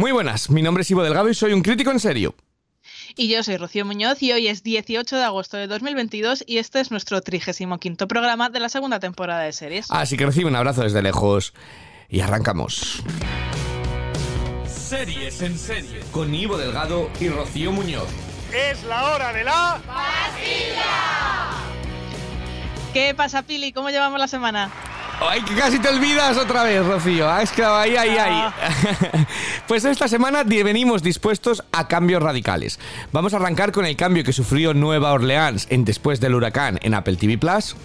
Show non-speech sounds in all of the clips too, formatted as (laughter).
Muy buenas, mi nombre es Ivo Delgado y soy un crítico en serio. Y yo soy Rocío Muñoz y hoy es 18 de agosto de 2022 y este es nuestro 35 programa de la segunda temporada de series. Así que recibe un abrazo desde lejos y arrancamos. Series en serie con Ivo Delgado y Rocío Muñoz. Es la hora de la ¡Pastilla! ¿Qué pasa, Pili? ¿Cómo llevamos la semana? Ay, que casi te olvidas otra vez, Rocío. Ah, es que ahí, ahí, ahí. Ah. (laughs) pues esta semana venimos dispuestos a cambios radicales. Vamos a arrancar con el cambio que sufrió Nueva Orleans en después del huracán en Apple TV Plus.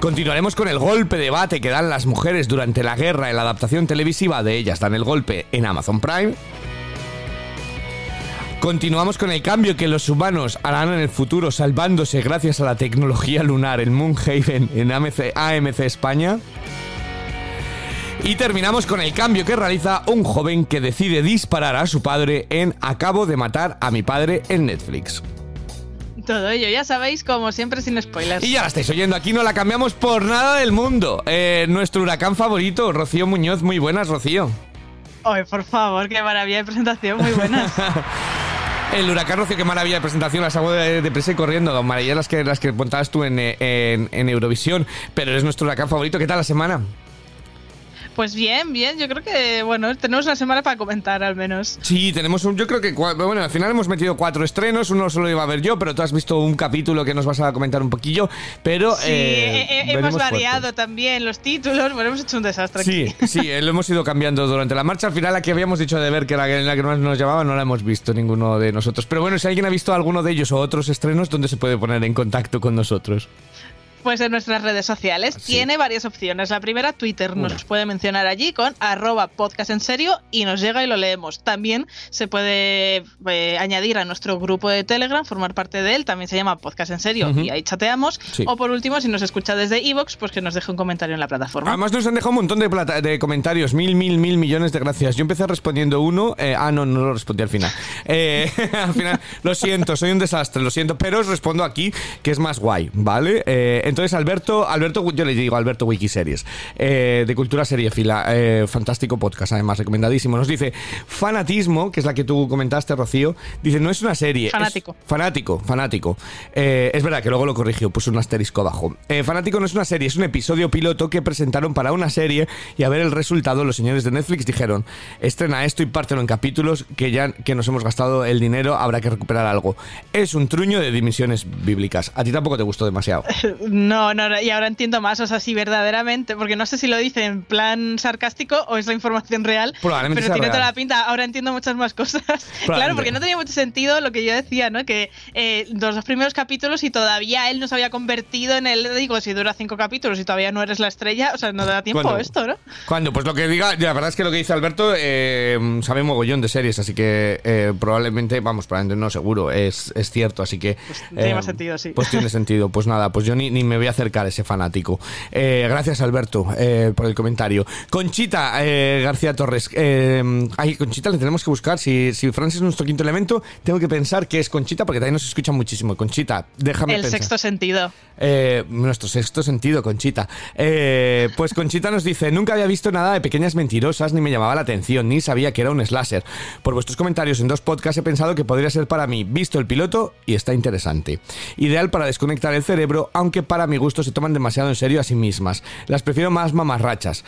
Continuaremos con el golpe de debate que dan las mujeres durante la guerra en la adaptación televisiva de ellas dan el golpe en Amazon Prime. Continuamos con el cambio que los humanos harán en el futuro salvándose gracias a la tecnología lunar en Moonhaven en AMC, AMC España. Y terminamos con el cambio que realiza un joven que decide disparar a su padre en Acabo de matar a mi padre en Netflix. Todo ello, ya sabéis, como siempre, sin spoilers. Y ya la estáis oyendo aquí, no la cambiamos por nada del mundo. Eh, nuestro huracán favorito, Rocío Muñoz. Muy buenas, Rocío. Ay, por favor, qué maravilla de presentación, muy buenas. (laughs) El huracán Rocío, qué maravilla de presentación, las hago de, de presa y corriendo. Maravillas las que, las que contabas tú en, eh, en, en Eurovisión, pero eres nuestro huracán favorito. ¿Qué tal la semana? Pues bien, bien. Yo creo que, bueno, tenemos una semana para comentar al menos. Sí, tenemos un. Yo creo que. Bueno, al final hemos metido cuatro estrenos. Uno solo iba a ver yo, pero tú has visto un capítulo que nos vas a comentar un poquillo. Pero. Sí, eh, he- he- hemos variado también los títulos. Bueno, hemos hecho un desastre Sí, aquí. sí, eh, lo hemos ido cambiando durante la marcha. Al final, la que habíamos dicho de ver que era la que más nos llamaba, no la hemos visto ninguno de nosotros. Pero bueno, si alguien ha visto alguno de ellos o otros estrenos, ¿dónde se puede poner en contacto con nosotros? Pues en nuestras redes sociales Sí. tiene varias opciones. La primera, Twitter, Una. nos puede mencionar allí con arroba podcast en serio y nos llega y lo leemos. También se puede eh, añadir a nuestro grupo de Telegram, formar parte de él, también se llama podcast en serio y ahí chateamos. Sí. O por último, si nos escucha desde Evox, pues que nos deje un comentario en la plataforma. Además nos han dejado un montón de, plata- de comentarios, mil, mil, mil millones de gracias. Yo empecé respondiendo uno, eh, ah, no, no lo respondí al final. Eh, (laughs) al final, lo siento, soy un desastre, lo siento, pero os respondo aquí, que es más guay, ¿vale? Entonces, Alberto, Alberto, yo le digo Alberto Wikiseries, eh, de Cultura Seriefila, eh, fantástico podcast, además, recomendadísimo. Nos dice, fanatismo, que es la que tú comentaste, Rocío, dice, no es una serie. es- Fanático. Fanático, fanático. Eh, es verdad que luego lo corrigió, puso un asterisco abajo. Eh, fanático no es una serie, es un episodio piloto que presentaron para una serie y a ver el resultado, los señores de Netflix dijeron, estrena esto y pártelo en capítulos que ya que nos hemos gastado el dinero, habrá que recuperar algo. Es un truño de dimensiones bíblicas. A ti tampoco te gustó demasiado. (laughs) No, no, no, y ahora entiendo más, o sea, si verdaderamente, porque no sé si lo dice en plan sarcástico o es la información real, Probablemente pero sea tiene real. toda la pinta, ahora entiendo muchas más cosas. (laughs) claro, porque no tenía mucho sentido lo que yo decía, ¿no? Que eh, los dos primeros capítulos y todavía él no se había convertido en el, digo, si dura cinco capítulos y todavía no eres la estrella, o sea, no da tiempo ¿Cuándo? esto, ¿no? Cuando, pues lo que diga, la verdad es que lo que dice Alberto eh, sabe mogollón de series, así que eh, probablemente, vamos, probablemente no seguro, es, es cierto, así que... tiene eh, más sentido, sí. Pues tiene sentido, pues nada, pues yo ni, ni me voy a acercar a ese fanático. Eh, gracias Alberto eh, por el comentario. Conchita eh, García Torres, eh, ay, Conchita le tenemos que buscar, si, si Francis es nuestro quinto elemento, tengo que pensar que es Conchita, porque también nos escucha muchísimo. Conchita, déjame El pensar. sexto sentido. Nuestro sexto sentido, Conchita. Pues Conchita nos dice, nunca había visto nada de pequeñas mentirosas, ni me llamaba la atención, ni sabía que era un slasher. Por vuestros comentarios en dos podcasts he pensado que podría ser para mí, visto el piloto, y está interesante. Ideal para desconectar el cerebro, aunque para mi gusto se toman demasiado en serio a sí mismas. Las prefiero más mamarrachas.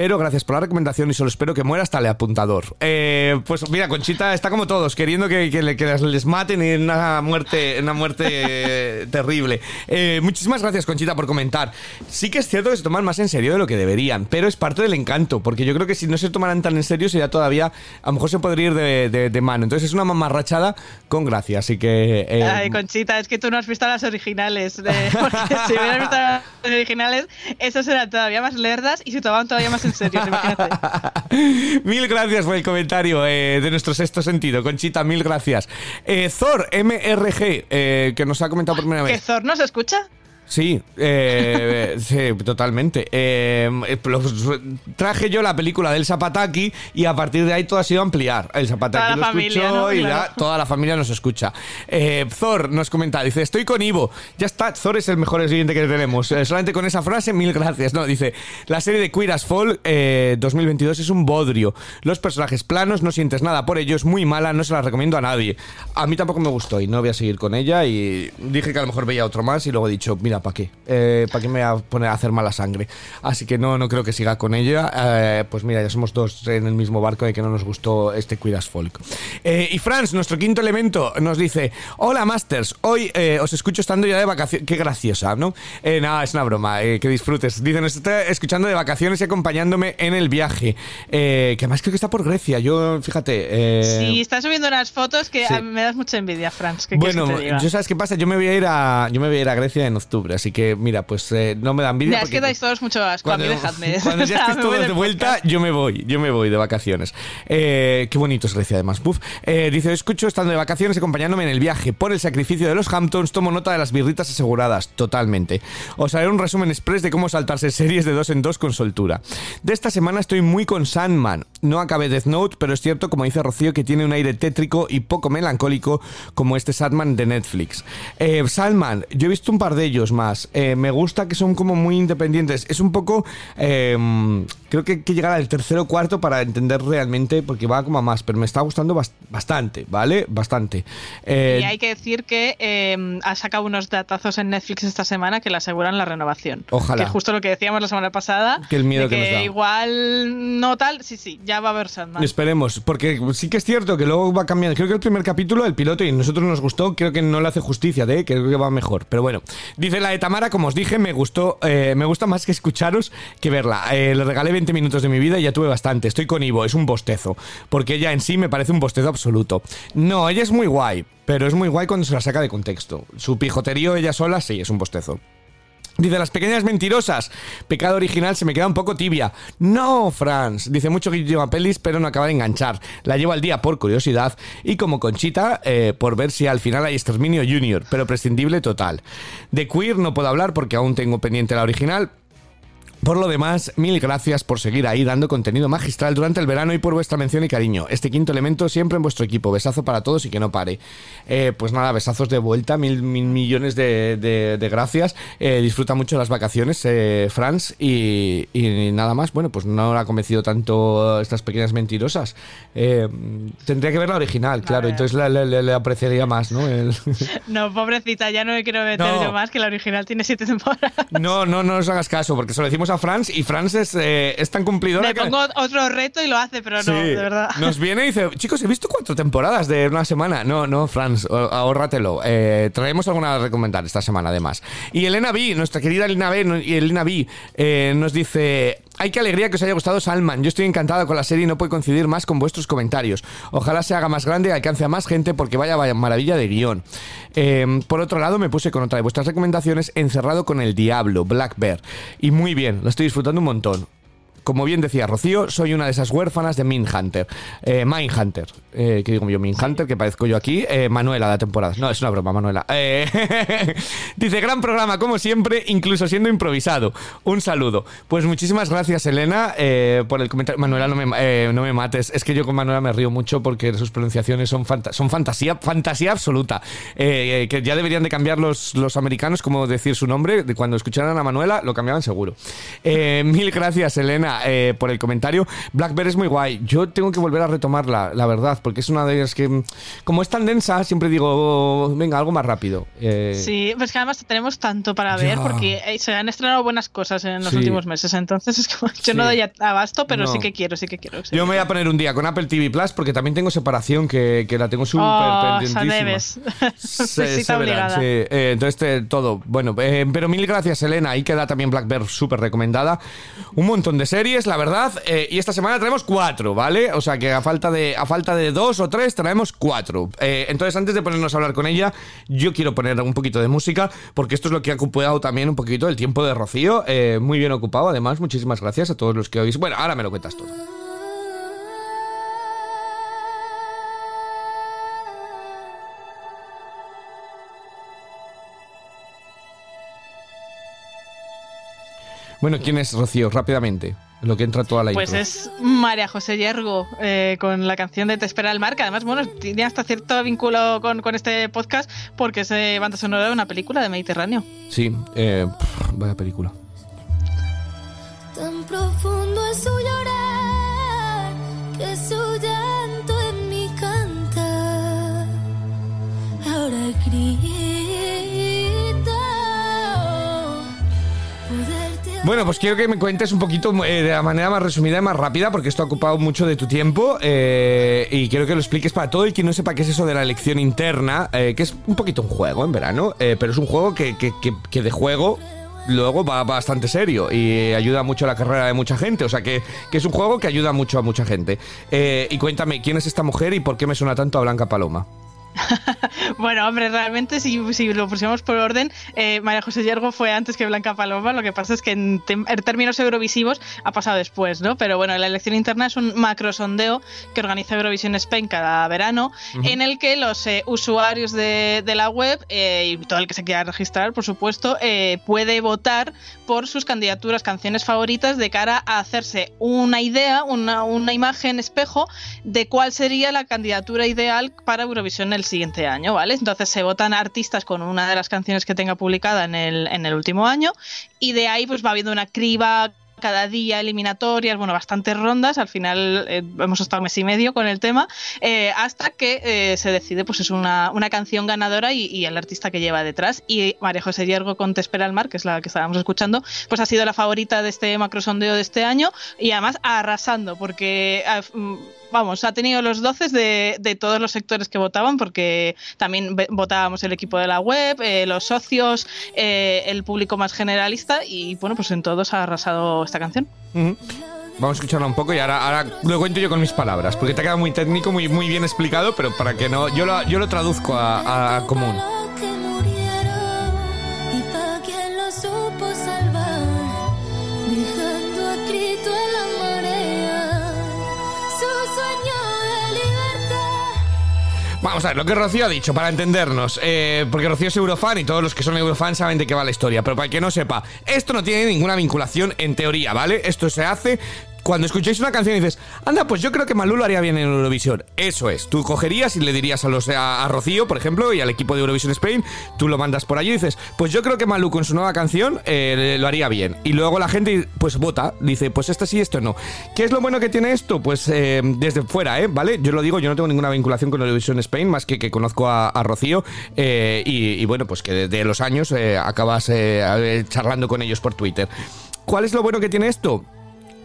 Pero gracias por la recomendación y solo espero que muera hasta el apuntador. Eh, pues mira, Conchita está como todos, queriendo que, que le- que les, maten en una muerte, una muerte eh, (laughs) terrible. Eh, muchísimas gracias, Conchita, por comentar. Sí que es cierto que se toman más en serio de lo que deberían, pero es parte del encanto, porque yo creo que si no se tomaran tan en serio sería todavía, a lo mejor se podría ir de, mano. Entonces es una mamarrachada con gracia, así que... Ay, Conchita, es que tú no has visto las originales. (laughs) porque si hubieras visto las originales, esas eran todavía más lerdas y se tomaban todavía más en serio, imagínate. (laughs) mil gracias por el comentario eh, de nuestro sexto sentido. Conchita, mil gracias. Eh, Thor, MRG, eh, que nos ha comentado por primera ¿Que vez. Thor no se escucha? Sí, eh, (laughs) sí, totalmente. Eh, traje yo la película del Zapataki y a partir de ahí todo ha sido ampliar. El Zapataki lo escuchó y toda la familia nos escucha. Eh, Thor nos comenta, dice, estoy con Ivo. Ya está, Thor es el mejor siguiente que tenemos. solamente con esa frase, mil gracias. No, dice, la serie de Queer as Fall 2022 es un bodrio. Los personajes planos, no sientes nada por ello, es muy mala, no se la recomiendo a nadie. A mí tampoco me gustó y no voy a seguir con ella y dije que a lo mejor veía otro más y luego he dicho, mira, ¿para qué? Eh, ¿Para qué me voy a poner a hacer mala sangre? Así que no, no creo que siga con ella. Eh, pues mira, ya somos dos en el mismo barco de que no nos gustó este Queer as Folk. Eh, y Franz, nuestro quinto elemento, nos dice: Hola, Masters. Hoy os escucho estando ya de vacaciones. Qué graciosa, ¿no? nada, es una broma. que disfrutes. Dice: Nos está escuchando de vacaciones y acompañándome en el viaje. que además creo que está por Grecia. Yo, fíjate. sí, está subiendo unas fotos que me das mucha envidia, Franz. bueno, yo sabes qué pasa. Yo me voy a ir a, yo me voy a ir a Grecia en octubre, así que mira, pues eh, no me dan envidia. Ya, es que dais todos mucho asco, cuando, a mí dejadme. (laughs) Cuando ya (laughs) estéis todos de vuelta, yo me voy, yo me voy de vacaciones. Eh, qué bonito es Grecia, además. Puf. Eh, dice, escucho estando de vacaciones acompañándome en el viaje. Por el sacrificio de los Hamptons, tomo nota de las birritas aseguradas. Totalmente. Os haré un resumen express de cómo saltarse series de dos en dos con soltura. De esta semana estoy muy con Sandman. No acabé Death Note, pero es cierto, como dice Rocío, que tiene un aire tétrico y poco melancólico como este Sandman de Netflix. Sandman, yo he visto un par de ellos más. me gusta que son como muy independientes. Es un poco. Em, creo que hay que llegar al tercero o cuarto para entender realmente, porque va como a más, pero me está gustando bastante, ¿vale? Bastante. Eh, y hay que decir que em, ha sacado unos datazos en Netflix esta semana que le aseguran la renovación. Ojalá. Que justo lo que decíamos la semana pasada. Que el miedo que, nos da. igual no tal, sí, sí, ya va a haber Sandman. Esperemos, porque sí que es cierto que luego va cambiando. Creo que el primer capítulo, el piloto, y a nosotros nos gustó, creo que no le hace justicia, ¿eh? creo que va mejor. Pero bueno, dice la de Tamara, como os dije, me gustó, eh, me gusta más que escucharos que verla. Eh, le regalé 20 minutos de mi vida y ya tuve bastante. Estoy con Ivo, es un bostezo. Porque ella en sí me parece un bostezo absoluto. No, ella es muy guay, pero es muy guay cuando se la saca de contexto. Su pijoterío ella sola, sí, es un bostezo. Dice, las pequeñas mentirosas. Pecado original se me queda un poco tibia. No, Franz. Dice mucho que lleva pelis, pero no acaba de enganchar. La llevo al día por curiosidad y como Conchita, eh, por ver si al final hay exterminio junior, pero prescindible total. De queer no puedo hablar porque aún tengo pendiente la original, por lo demás, mil gracias por seguir ahí dando contenido magistral durante el verano y por vuestra mención y cariño. Este quinto elemento siempre en vuestro equipo. Besazo para todos y que no pare. Eh, pues nada, besazos de vuelta, mil, mil millones de, gracias. Eh, disfruta mucho las vacaciones, eh, Franz. Y, nada más, bueno, pues no ha convencido tanto estas pequeñas mentirosas. tendría que ver la original, claro, entonces le, apreciaría más, ¿no? (laughs) No, pobrecita, ya no me quiero meter yo más, que la original tiene siete temporadas. No, no, no os hagas caso, porque se lo decimos a Franz y Franz es, eh, es tan cumplidora. Le pongo otro reto y lo hace, pero no, de verdad. (laughs) Nos viene y dice, chicos, he visto cuatro temporadas de una semana. No, no, Franz, ahórratelo. Eh, traemos alguna a recomendar esta semana, además. Y Elena B, nuestra querida Elena B, y Elena B eh, nos dice... Ay, qué alegría que os haya gustado Salman. Yo estoy encantado con la serie y no puedo coincidir más con vuestros comentarios. Ojalá se haga más grande y alcance a más gente porque vaya, vaya maravilla de guion. por otro lado, me puse con otra de vuestras recomendaciones, Encerrado con el Diablo, Black Bear. Y muy bien, lo estoy disfrutando un montón como bien decía Rocío, soy una de esas huérfanas de Mindhunter. Eh, Mindhunter. Eh, ¿Qué digo yo? Mindhunter, que parezco yo aquí. Eh, Manuela, la temporada. No, es una broma, Manuela. Eh, (laughs) dice, gran programa, como siempre, incluso siendo improvisado. Un saludo. Pues muchísimas gracias, Elena, por el comentario. Manuela, no me, no me mates. Es que yo con Manuela me río mucho porque sus pronunciaciones son, son fantasía, fantasía absoluta. que ya deberían de cambiar los, los americanos, como decir su nombre. Cuando escucharan a Manuela, lo cambiaban seguro. mil gracias, Elena. Eh, por el comentario. Black Bear es muy guay. Yo tengo que volver a retomarla, la verdad, porque es una de ellas que, como es tan densa, siempre digo, venga, algo más rápido. Eh, sí, pues que además tenemos tanto para ver, porque eh, se han estrenado buenas cosas en los últimos meses. Entonces, es como, (laughs) yo no doy abasto, pero sí que quiero, sí que quiero. yo me voy a poner un día con Apple TV Plus, porque también tengo separación que, que la tengo súper oh, pendientísima. se, (laughs) se obligada. entonces, todo. Bueno, pero mil gracias, Elena. Ahí queda también Black Bear súper recomendada. Un montón de series series, la verdad. Eh, y esta semana traemos cuatro, ¿vale? O sea que a falta de, a falta de dos o tres traemos cuatro. Eh, entonces, antes de ponernos a hablar con ella, yo quiero poner un poquito de música, porque esto es lo que ha ocupado también un poquito el tiempo de Rocío. Eh, muy bien ocupado, además. Muchísimas gracias a todos los que oís. Bueno, ahora me lo cuentas todo. Bueno, ¿quién es Rocío? Rápidamente. Lo que entra toda la Pues es María José Yergo eh, con la canción de Te espera el mar, que además, bueno, tiene hasta cierto vínculo con, con este podcast porque es eh, banda sonora de una película de Mediterráneo. Sí, eh, pff, vaya película. Tan profundo es su llorar que su llanto en mi canta. Ahora grito. Bueno, pues quiero que me cuentes un poquito eh, de la manera más resumida y más rápida, porque esto ha ocupado mucho de tu tiempo, eh, y quiero que lo expliques para todo el que no sepa qué es eso de la elección interna, eh, que es un poquito un juego en verano, pero es un juego que, que- que- de juego luego va bastante serio y ayuda mucho a la carrera de mucha gente, o sea que, que es un juego que ayuda mucho a mucha gente. Y cuéntame, ¿quién es esta mujer y por qué me suena tanto a Blanca Paloma? (laughs) Bueno, hombre, realmente si, si lo pusiéramos por orden, eh, María José Yergo fue antes que Blanca Paloma, lo que pasa es que en, en términos eurovisivos ha pasado después, ¿no? Pero bueno, la elección interna es un macro sondeo que organiza Eurovisión Spain cada verano, en el que los eh, usuarios de, de la web eh, y todo el que se quiera registrar, por supuesto, eh, puede votar por sus candidaturas, canciones favoritas, de cara a hacerse una idea, una, una imagen espejo de cuál sería la candidatura ideal para Eurovisión siguiente año, ¿vale? Entonces se votan artistas con una de las canciones que tenga publicada en el, en el último año y de ahí pues va habiendo una criba cada día eliminatorias, bueno, bastantes rondas, al final eh, hemos estado mes y medio con el tema, eh, hasta que eh, se decide, pues es una, una canción ganadora y, y el artista que lleva detrás. Y María José Yergo con Te espera el mar, que es la que estábamos escuchando, pues ha sido la favorita de este macrosondeo de este año y además arrasando, porque ah, mm, vamos, ha tenido los doces de, de todos los sectores que votaban, porque también votábamos el equipo de la web, eh, los socios, eh, el público más generalista, y bueno, pues en todos ha arrasado esta canción. Vamos a escucharla un poco y ahora, ahora lo cuento yo con mis palabras, porque te ha quedado muy técnico, muy, muy bien explicado, pero para que no, yo lo, yo lo traduzco a común. Vamos a ver, lo que Rocío ha dicho, para entendernos, eh, porque Rocío es eurofan y todos los que son eurofans saben de qué va la historia, pero para el que no sepa, esto no tiene ninguna vinculación en teoría, ¿vale? Esto se hace cuando escucháis una canción y dices, anda, pues yo creo que Malú lo haría bien en Eurovisión. Eso es, tú cogerías y le dirías a, los, a, a Rocío, por ejemplo, y al equipo de Eurovisión Spain, tú lo mandas por allí y dices, pues yo creo que Malú con su nueva canción eh, lo haría bien. Y luego la gente, pues vota, dice, pues esta sí, esto no. ¿Qué es lo bueno que tiene esto? Pues eh, desde fuera, ¿eh? ¿Vale? Yo lo digo, yo no tengo ninguna vinculación con Eurovisión Spain, más que que conozco a, Rocío, eh, y, y bueno, pues que desde los años eh, acabas charlando con ellos por Twitter. ¿Cuál es lo bueno que tiene esto?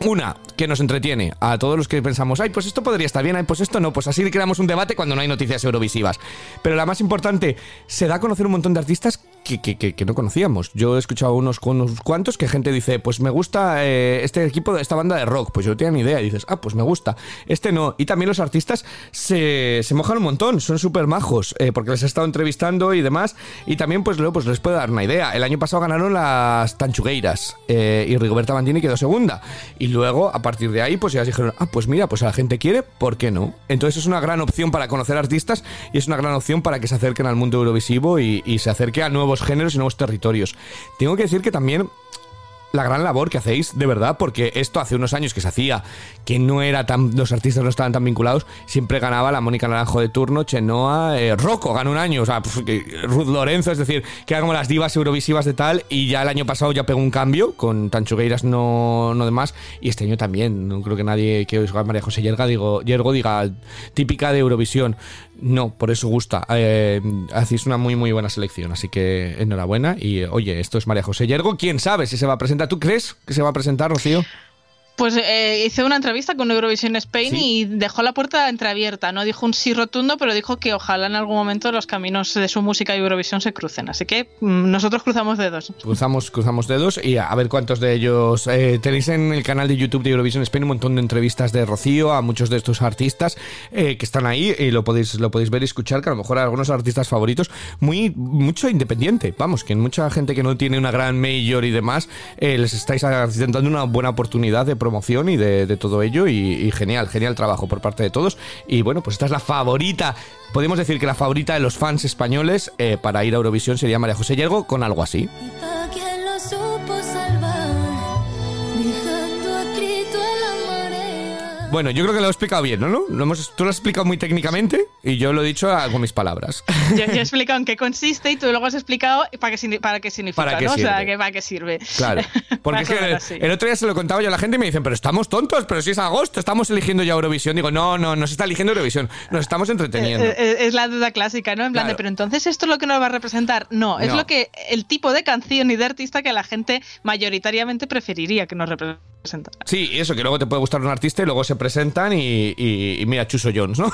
Una, que nos entretiene a todos los que pensamos, ay, pues esto podría estar bien, ay, pues esto no, pues así creamos un debate cuando no hay noticias eurovisivas. Pero la más importante, se da a conocer un montón de artistas que, no conocíamos. Yo he escuchado unos, unos cuantos que gente dice, pues me gusta eh, este equipo, esta banda de rock, pues yo no tenía ni idea, y dices, ah, pues me gusta, este no. Y también los artistas se, se mojan un montón, son súper majos, eh, porque les he estado entrevistando y demás, y también pues luego pues les puedo dar una idea. El año pasado ganaron las Tanchugueiras eh, y Rigoberta Bandini quedó segunda. Y luego, a partir de ahí, pues ya dijeron, ah, pues mira, pues a la gente quiere, ¿por qué no? Entonces es una gran opción para conocer artistas y es una gran opción para que se acerquen al mundo eurovisivo y, y se acerque a nuevos géneros y nuevos territorios. Tengo que decir que también la gran labor que hacéis, de verdad, porque esto hace unos años que se hacía, que no era tan, los artistas no estaban tan vinculados, siempre ganaba la Mónica Naranjo de turno, Chenoa, eh, Rocco ganó un año, o sea, Ruth Lorenzo, es decir, que eran como las divas eurovisivas de tal, y ya el año pasado ya pegó un cambio, con Tanchugueiras no, no demás, y este año también, no creo que nadie que oiga María José Yerga, digo, Yergo diga, típica de Eurovisión, no, por eso gusta, eh, hacéis una muy muy buena selección, así que enhorabuena, y oye, esto es María José Yergo, quién sabe si se va a presentar, ¿tú crees que se va a presentar, Rocío? Pues eh, hice una entrevista con Eurovisión Spain Sí. y dejó la puerta entreabierta. No dijo un sí rotundo, pero dijo que ojalá en algún momento los caminos de su música y Eurovisión se crucen. Así que mm, nosotros cruzamos dedos. Cruzamos, cruzamos dedos y a ver cuántos de ellos eh, tenéis en el canal de YouTube de Eurovision Spain un montón de entrevistas de Rocío a muchos de estos artistas eh, que están ahí y lo podéis lo podéis ver y escuchar que a lo mejor algunos artistas favoritos muy mucho independiente vamos que mucha gente que no tiene una gran mayor y demás eh, les estáis dando una buena oportunidad de promoción y de, todo ello y, y genial genial trabajo por parte de todos. Y bueno pues esta es la favorita podemos decir que la favorita de los fans españoles eh, para ir a Eurovisión sería María José Yergo con algo así Bueno, yo creo que lo he explicado bien, ¿no? Lo hemos, tú lo has explicado muy técnicamente y yo lo he dicho con mis palabras. Yo, he explicado en qué consiste y tú luego has explicado para qué, para qué significa, ¿Para qué ¿no? Sirve? O sea, que para qué sirve. Claro. (laughs) Porque es que el, otro día se lo contaba yo a la gente y me dicen, pero estamos tontos, pero si es agosto, estamos eligiendo ya Eurovisión. Digo, no, no, no se está eligiendo Eurovisión, nos estamos entreteniendo. Es, es la duda clásica, ¿no? En plan de, pero entonces esto es lo que nos va a representar. No, es No. lo que el tipo de canción y de artista que la gente mayoritariamente preferiría que nos representara. Sí, y eso, que luego te puede gustar un artista y luego se presentan y, y- y mira, Chuso Jones, ¿no?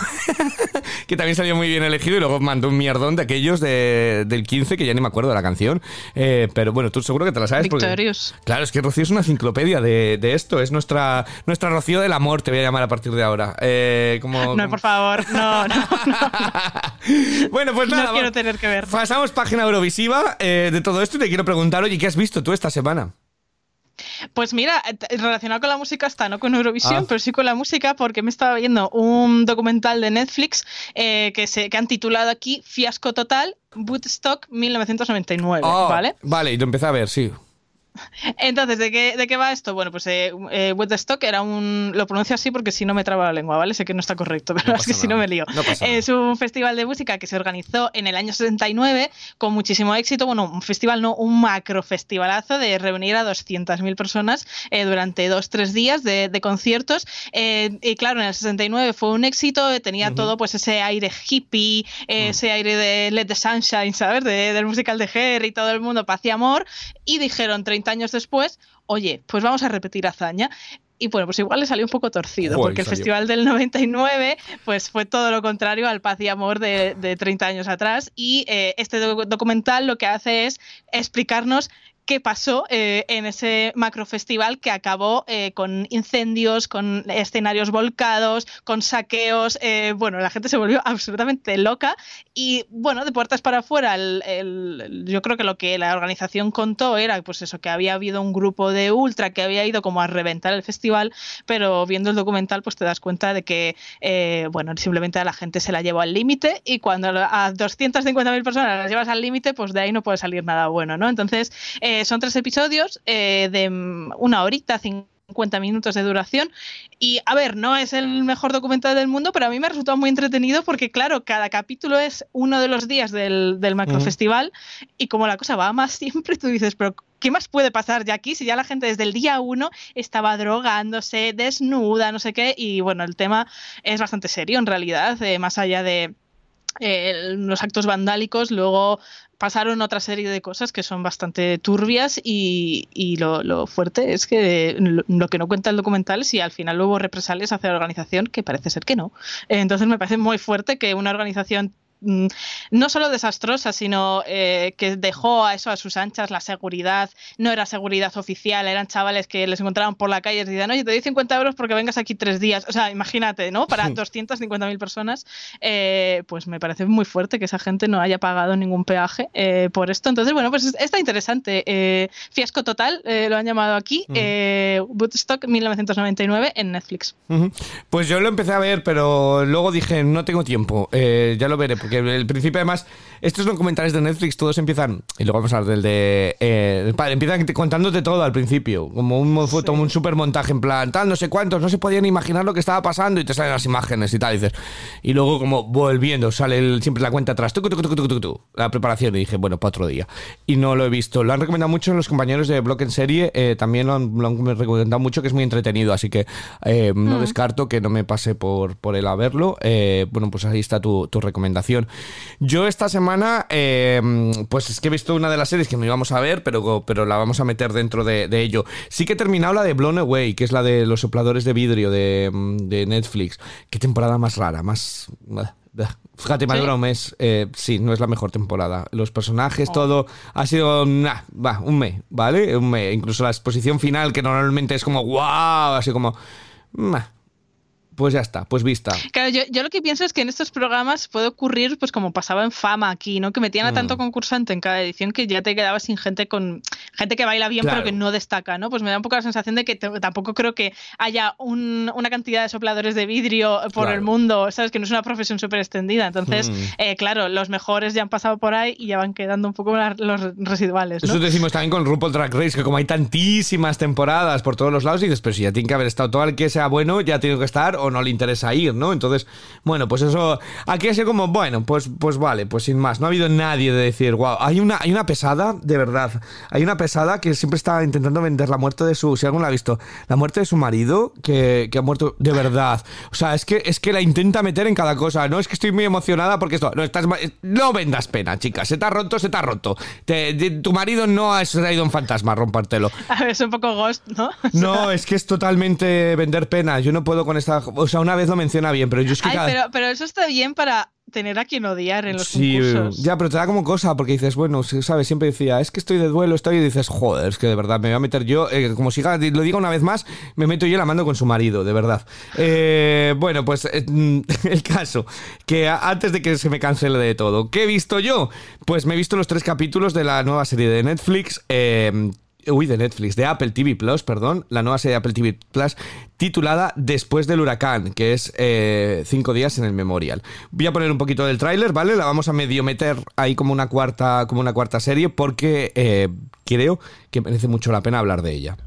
(laughs) que también salió muy bien elegido y luego mandó un mierdón de aquellos de- del 15 que ya ni me acuerdo de la canción. Eh, pero bueno, tú seguro que te la sabes. porque-. Claro, es que Rocío es una enciclopedia de, de esto, es nuestra, nuestra Rocío del amor, te voy a llamar a partir de ahora. Eh, como, (laughs) No, por favor, no, no. (laughs) bueno, pues No nada. quiero va- tener que ver. Pasamos página Eurovisiva eh, de todo esto y te quiero preguntar, oye, ¿qué has visto tú esta semana? Pues mira, t- relacionado con la música está, no con Eurovisión, Ah. pero sí con la música, porque me estaba viendo un documental de Netflix eh, que, se, que han titulado aquí Fiasco Total, Woodstock 1999, Oh, ¿vale? Vale, y lo empecé a ver, sí. (laughs) Entonces, ¿de qué, ¿de qué va esto? Bueno, pues eh, eh, Woodstock era un... Lo pronuncio así porque si no me traba la lengua, ¿vale? Sé que no está correcto, (laughs) pero No es que si no me lío. No es un festival de música que se organizó en el año 69 con muchísimo éxito. Bueno, un festival, no, un macro festivalazo de reunir a 200.000 personas eh, durante dos, tres días de, de conciertos. Eh, y claro, en el 69 fue un éxito, eh, tenía todo pues ese aire hippie, Mm. ese aire de Let the Sunshine, ¿sabes? De- del musical de Her y todo el mundo paz y amor. Y dijeron 30 años después, oye, pues vamos a repetir hazaña. Y bueno, pues igual le salió un poco torcido, Joder, porque el salió. festival del 99 pues fue todo lo contrario al paz y amor de, de 30 años atrás. Y eh, este doc- documental lo que hace es explicarnos qué pasó eh, en ese macro festival que acabó eh, con incendios, con escenarios volcados, con saqueos. eh, bueno, la gente se volvió (laughs) absolutamente loca y bueno, de puertas para afuera, yo creo que lo que la organización contó era pues eso, que había habido un grupo de ultra que había ido como a reventar el festival, pero viendo el documental pues te das cuenta de que eh, bueno, simplemente a la gente se la llevó al límite y cuando a 250.000 personas las llevas al límite, pues de ahí no puede salir nada bueno, ¿no? Entonces, son tres episodios eh, de mm, una horita, 50 minutos de duración. Y a ver, no es el mejor documental del mundo, pero a mí me ha resultado muy entretenido porque, claro, cada capítulo es uno de los días del, del macrofestival y como la cosa va más (laughs) siempre, tú dices, pero ¿qué más puede pasar ya aquí si ya la gente desde el día uno estaba drogándose, desnuda, no sé qué? Y bueno, el tema es bastante serio en realidad, eh, más allá de eh, los actos vandálicos, luego pasaron otra serie de cosas que son bastante turbias y, y lo, lo fuerte es que lo, lo que no cuenta el documental si al final hubo represalias hacia la organización, que parece ser que no. Entonces me parece muy fuerte que una organización no solo desastrosa, sino eh, que dejó a eso a sus anchas la seguridad. No era seguridad oficial, eran chavales que les encontraban por la calle y decían, oye, te doy 50 euros porque vengas aquí tres días. O sea, imagínate, ¿no? Para (laughs) 250.000 personas, eh, pues me parece muy fuerte que esa gente no haya pagado ningún peaje eh, por esto. Entonces, bueno, pues es- está interesante. Fiasco total, lo han llamado aquí. Woodstock 1999 en Netflix. Pues yo lo empecé a ver, pero luego dije, no tengo tiempo, ya lo veré, porque el principio además, estos documentales de Netflix todos empiezan, y luego vamos a hablar del de... eh, empiezan te- contándote todo al principio, como un, foto, un super montaje en plan, tal, no sé cuántos, no se podían imaginar lo que estaba pasando y te salen las imágenes y tal, y dices, y luego como volviendo, sale el- siempre la cuenta atrás, tucu, tucu, tucu, la preparación, y dije, bueno, para otro día. Y no lo he visto, lo han recomendado mucho los compañeros de Block en Serie, eh, también lo han, lo han recomendado mucho, que es muy entretenido, así que eh, no descarto que no me pase por, por el a verlo. Eh, bueno, pues ahí está tu, tu recomendación. Yo esta semana, eh, pues es que he visto una de las series que no íbamos a ver, pero, pero la vamos a meter dentro de, de ello. Sí que he terminado la de Blown Away, que es la de los sopladores de vidrio de, de Netflix. Qué temporada más rara, más... Fíjate, me ¿Sí? un mes. Eh, sí, no es la mejor temporada. Los personajes, todo ha sido nah, va, un mes, ¿vale? Un mes. Incluso la exposición final, que normalmente es como wow, así como. nah. Pues ya está, pues vista. Claro, yo, yo lo que pienso es que en estos programas puede ocurrir, pues como pasaba en Fama aquí, ¿no? Que metían a tanto concursante en cada edición que ya te quedabas sin gente con gente que baila bien pero que no destaca, ¿no? Pues me da un poco la sensación de que tampoco creo que haya una cantidad de sopladores de vidrio por el mundo, ¿sabes? Que no es una profesión súper extendida. Entonces, mm. eh, claro, los mejores ya han pasado por ahí y ya van quedando un poco los residuales. Eso decimos también con RuPaul Drag Race, que como hay tantísimas temporadas por todos los lados, y dices, pero si ya tiene que haber estado todo el que sea bueno, ya tiene que estar o no le interesa ir, ¿no? Entonces, bueno, pues eso, aquí ha sido como, bueno, pues, pues vale, pues sin más. No ha habido nadie de decir, wow, hay una, hay una pesada, de verdad, hay una pesada que siempre está intentando vender la muerte de su, si alguno la ha visto, la muerte de su marido, que, que ha muerto de verdad. O sea, es que, es que la intenta meter en cada cosa. No es que estoy muy emocionada porque esto, no, estás, no vendas pena, chicas. Se te ha roto, se te ha roto. tu marido no ha traído un fantasma a rompértelo. (laughs) es un poco ghost, ¿no? (laughs) no, es que es totalmente vender pena. Yo no puedo con esta. O sea, una vez lo menciona bien, pero yo es que. pero, pero eso está bien para tener a quien odiar en los sí, Ya, pero te da como cosa, porque dices, bueno, sabes, siempre decía, es que estoy de duelo, estoy, y dices, joder, es que de verdad me voy a meter yo, eh, como si lo diga una vez más, me meto yo la mando con su marido, de verdad. Eh, bueno, pues eh, (laughs) el caso, que antes de que se me cancele de todo, ¿qué he visto yo? Pues me he visto los tres capítulos de la nueva serie de Netflix, Uy, de Netflix, de Apple TV Plus, perdón, la nueva serie de Apple TV Plus titulada Después del huracán, que es eh, cinco días en el Memorial. Voy a poner un poquito del tráiler, ¿vale? La vamos a medio meter ahí como una cuarta, como una cuarta serie porque eh, creo que merece mucho la pena hablar de ella.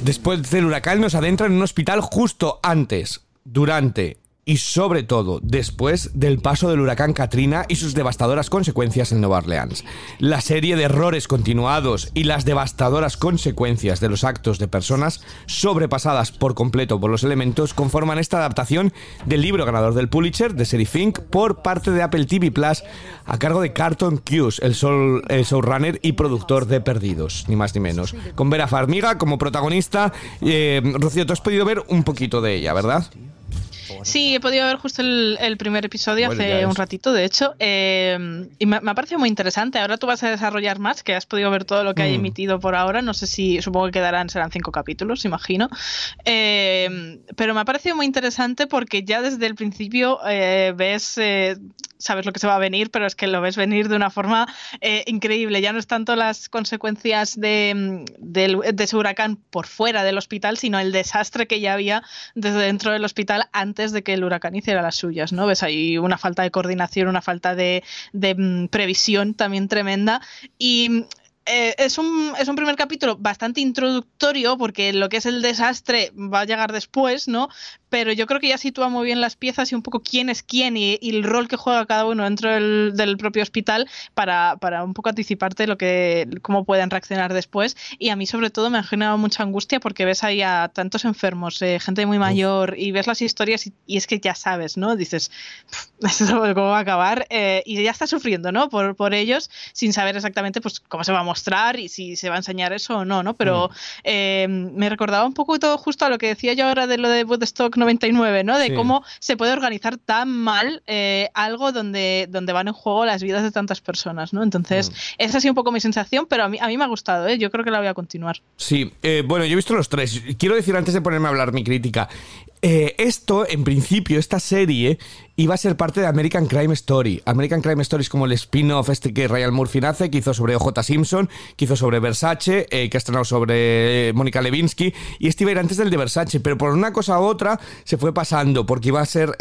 Después del huracán nos adentra en un hospital justo antes durante y sobre todo después del paso del huracán Katrina y sus devastadoras consecuencias en Nueva Orleans. La serie de errores continuados y las devastadoras consecuencias de los actos de personas sobrepasadas por completo por los elementos conforman esta adaptación del libro ganador del Pulitzer de Seri Fink por parte de Apple TV Plus a cargo de Carton Cuse, el, sol, el showrunner y productor de Perdidos, ni más ni menos. Con Vera Farmiga como protagonista. Eh, Rocío, tú has podido ver un poquito de ella, ¿verdad? Sí, he podido ver justo el, primer episodio hace un ratito, de hecho, eh, y me, ha parecido muy interesante. Ahora tú vas a desarrollar más, que has podido ver todo lo que hay mm. emitido por ahora. No sé si, supongo que quedarán, serán cinco capítulos, imagino. Eh, pero me ha parecido muy interesante porque ya desde el principio eh, ves sabes lo que se va a venir, pero es que lo ves venir de una forma eh, increíble. Ya no es tanto las consecuencias de, de, ese huracán por fuera del hospital, sino el desastre que ya había desde dentro del hospital antes de que el huracán hiciera las suyas, ¿no? Ves ahí una falta de coordinación, una falta de, de mm, previsión también tremenda. Y eh, es, un, es un primer capítulo bastante introductorio porque lo que es el desastre va a llegar después, ¿no? Pero yo creo que ya sitúa muy bien las piezas y un poco quién es quién y, el rol que juega cada uno dentro del, propio hospital para, para, un poco anticiparte lo que, cómo pueden reaccionar después. Y a mí sobre todo me ha generado mucha angustia porque ves ahí a tantos enfermos, eh, gente muy mayor y ves las historias y, es que ya sabes, ¿no? Dices, (laughs) cómo va a acabar eh, y ya está sufriendo, ¿no? Por, por ellos sin saber exactamente pues cómo se va a mostrar y si se va a enseñar eso o no, ¿no? Pero mm. eh, me recordaba un poco todo justo a lo que decía yo ahora de lo de Woodstock 99, ¿no? De cómo se puede organizar tan mal eh, algo donde, donde van en juego las vidas de tantas personas, ¿no? Entonces, mm. esa ha sido un poco mi sensación, pero a mí, a mí me ha gustado, ¿eh? Yo creo que la voy a continuar. Sí, eh, bueno, yo he visto los tres. Quiero decir antes de ponerme a hablar mi crítica, eh, esto, en principio, esta serie iba a ser parte de American Crime Story. American Crime Story es como el spin-off este que Ryan Murphy hace, que hizo sobre OJ Simpson, que hizo sobre Versace, eh, que ha estrenado sobre eh, Mónica Levinsky, y este iba a ir antes del de Versace, pero por una cosa u otra se fue pasando, porque iba a ser...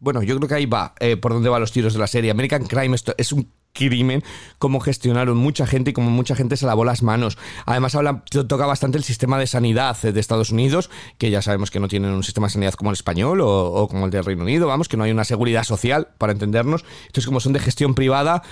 bueno, yo creo que ahí va por donde van los tiros de la serie. American Crime Story es un crimen, cómo gestionaron mucha gente y cómo mucha gente se lavó las manos. Además, habla, toca bastante el sistema de sanidad de Estados Unidos, que ya sabemos que no tienen un sistema de sanidad como el español o, o como el del Reino Unido, vamos, que no hay una seguridad social, para entendernos. Entonces, como son de gestión privada,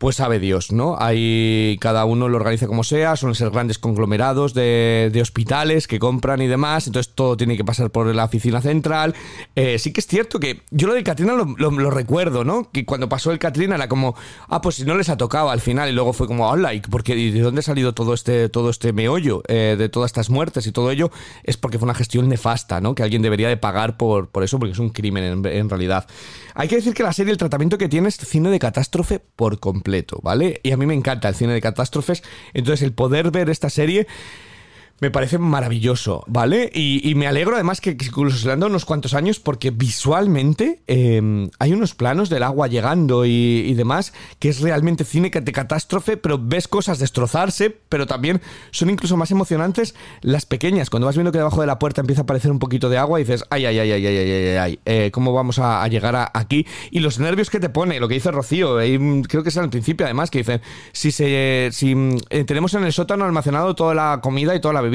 pues sabe Dios, ¿no? Ahí cada uno lo organiza como sea, suelen ser grandes conglomerados de, hospitales que compran y demás, entonces todo tiene que pasar por la oficina central. Eh, sí que es cierto que yo lo de Katrina lo, recuerdo, ¿no? Que cuando pasó el Katrina era como, ah, pues si no les ha tocado al final y luego fue como, hola, ¿y porque de dónde ha salido todo este, todo este meollo eh, de todas estas muertes y todo ello? Es porque fue una gestión nefasta, ¿no? Que alguien debería de pagar por, por eso, porque es un crimen en, en realidad. Hay que decir que la serie, el tratamiento que tiene es cine de catástrofe por completo, ¿vale? Y a mí me encanta el cine de catástrofes, entonces el poder ver esta serie Me parece maravilloso, ¿vale? Y, me alegro además que, incluso se le han dado unos cuantos años porque visualmente em, hay unos planos del agua llegando y, demás que es realmente cine de catástrofe, pero ves cosas destrozarse, pero también son incluso más emocionantes las pequeñas. Cuando vas viendo que debajo de la puerta empieza a aparecer un poquito de agua y dices, ay, ay, ay, ay, ay, ay, ay, ay, eh, ¿cómo vamos a, llegar aquí? Y los nervios que te pone, lo que dice Rocío, creo que es al principio además, que dice, si, se, si eh, tenemos en el sótano almacenado toda la comida y toda la bebida,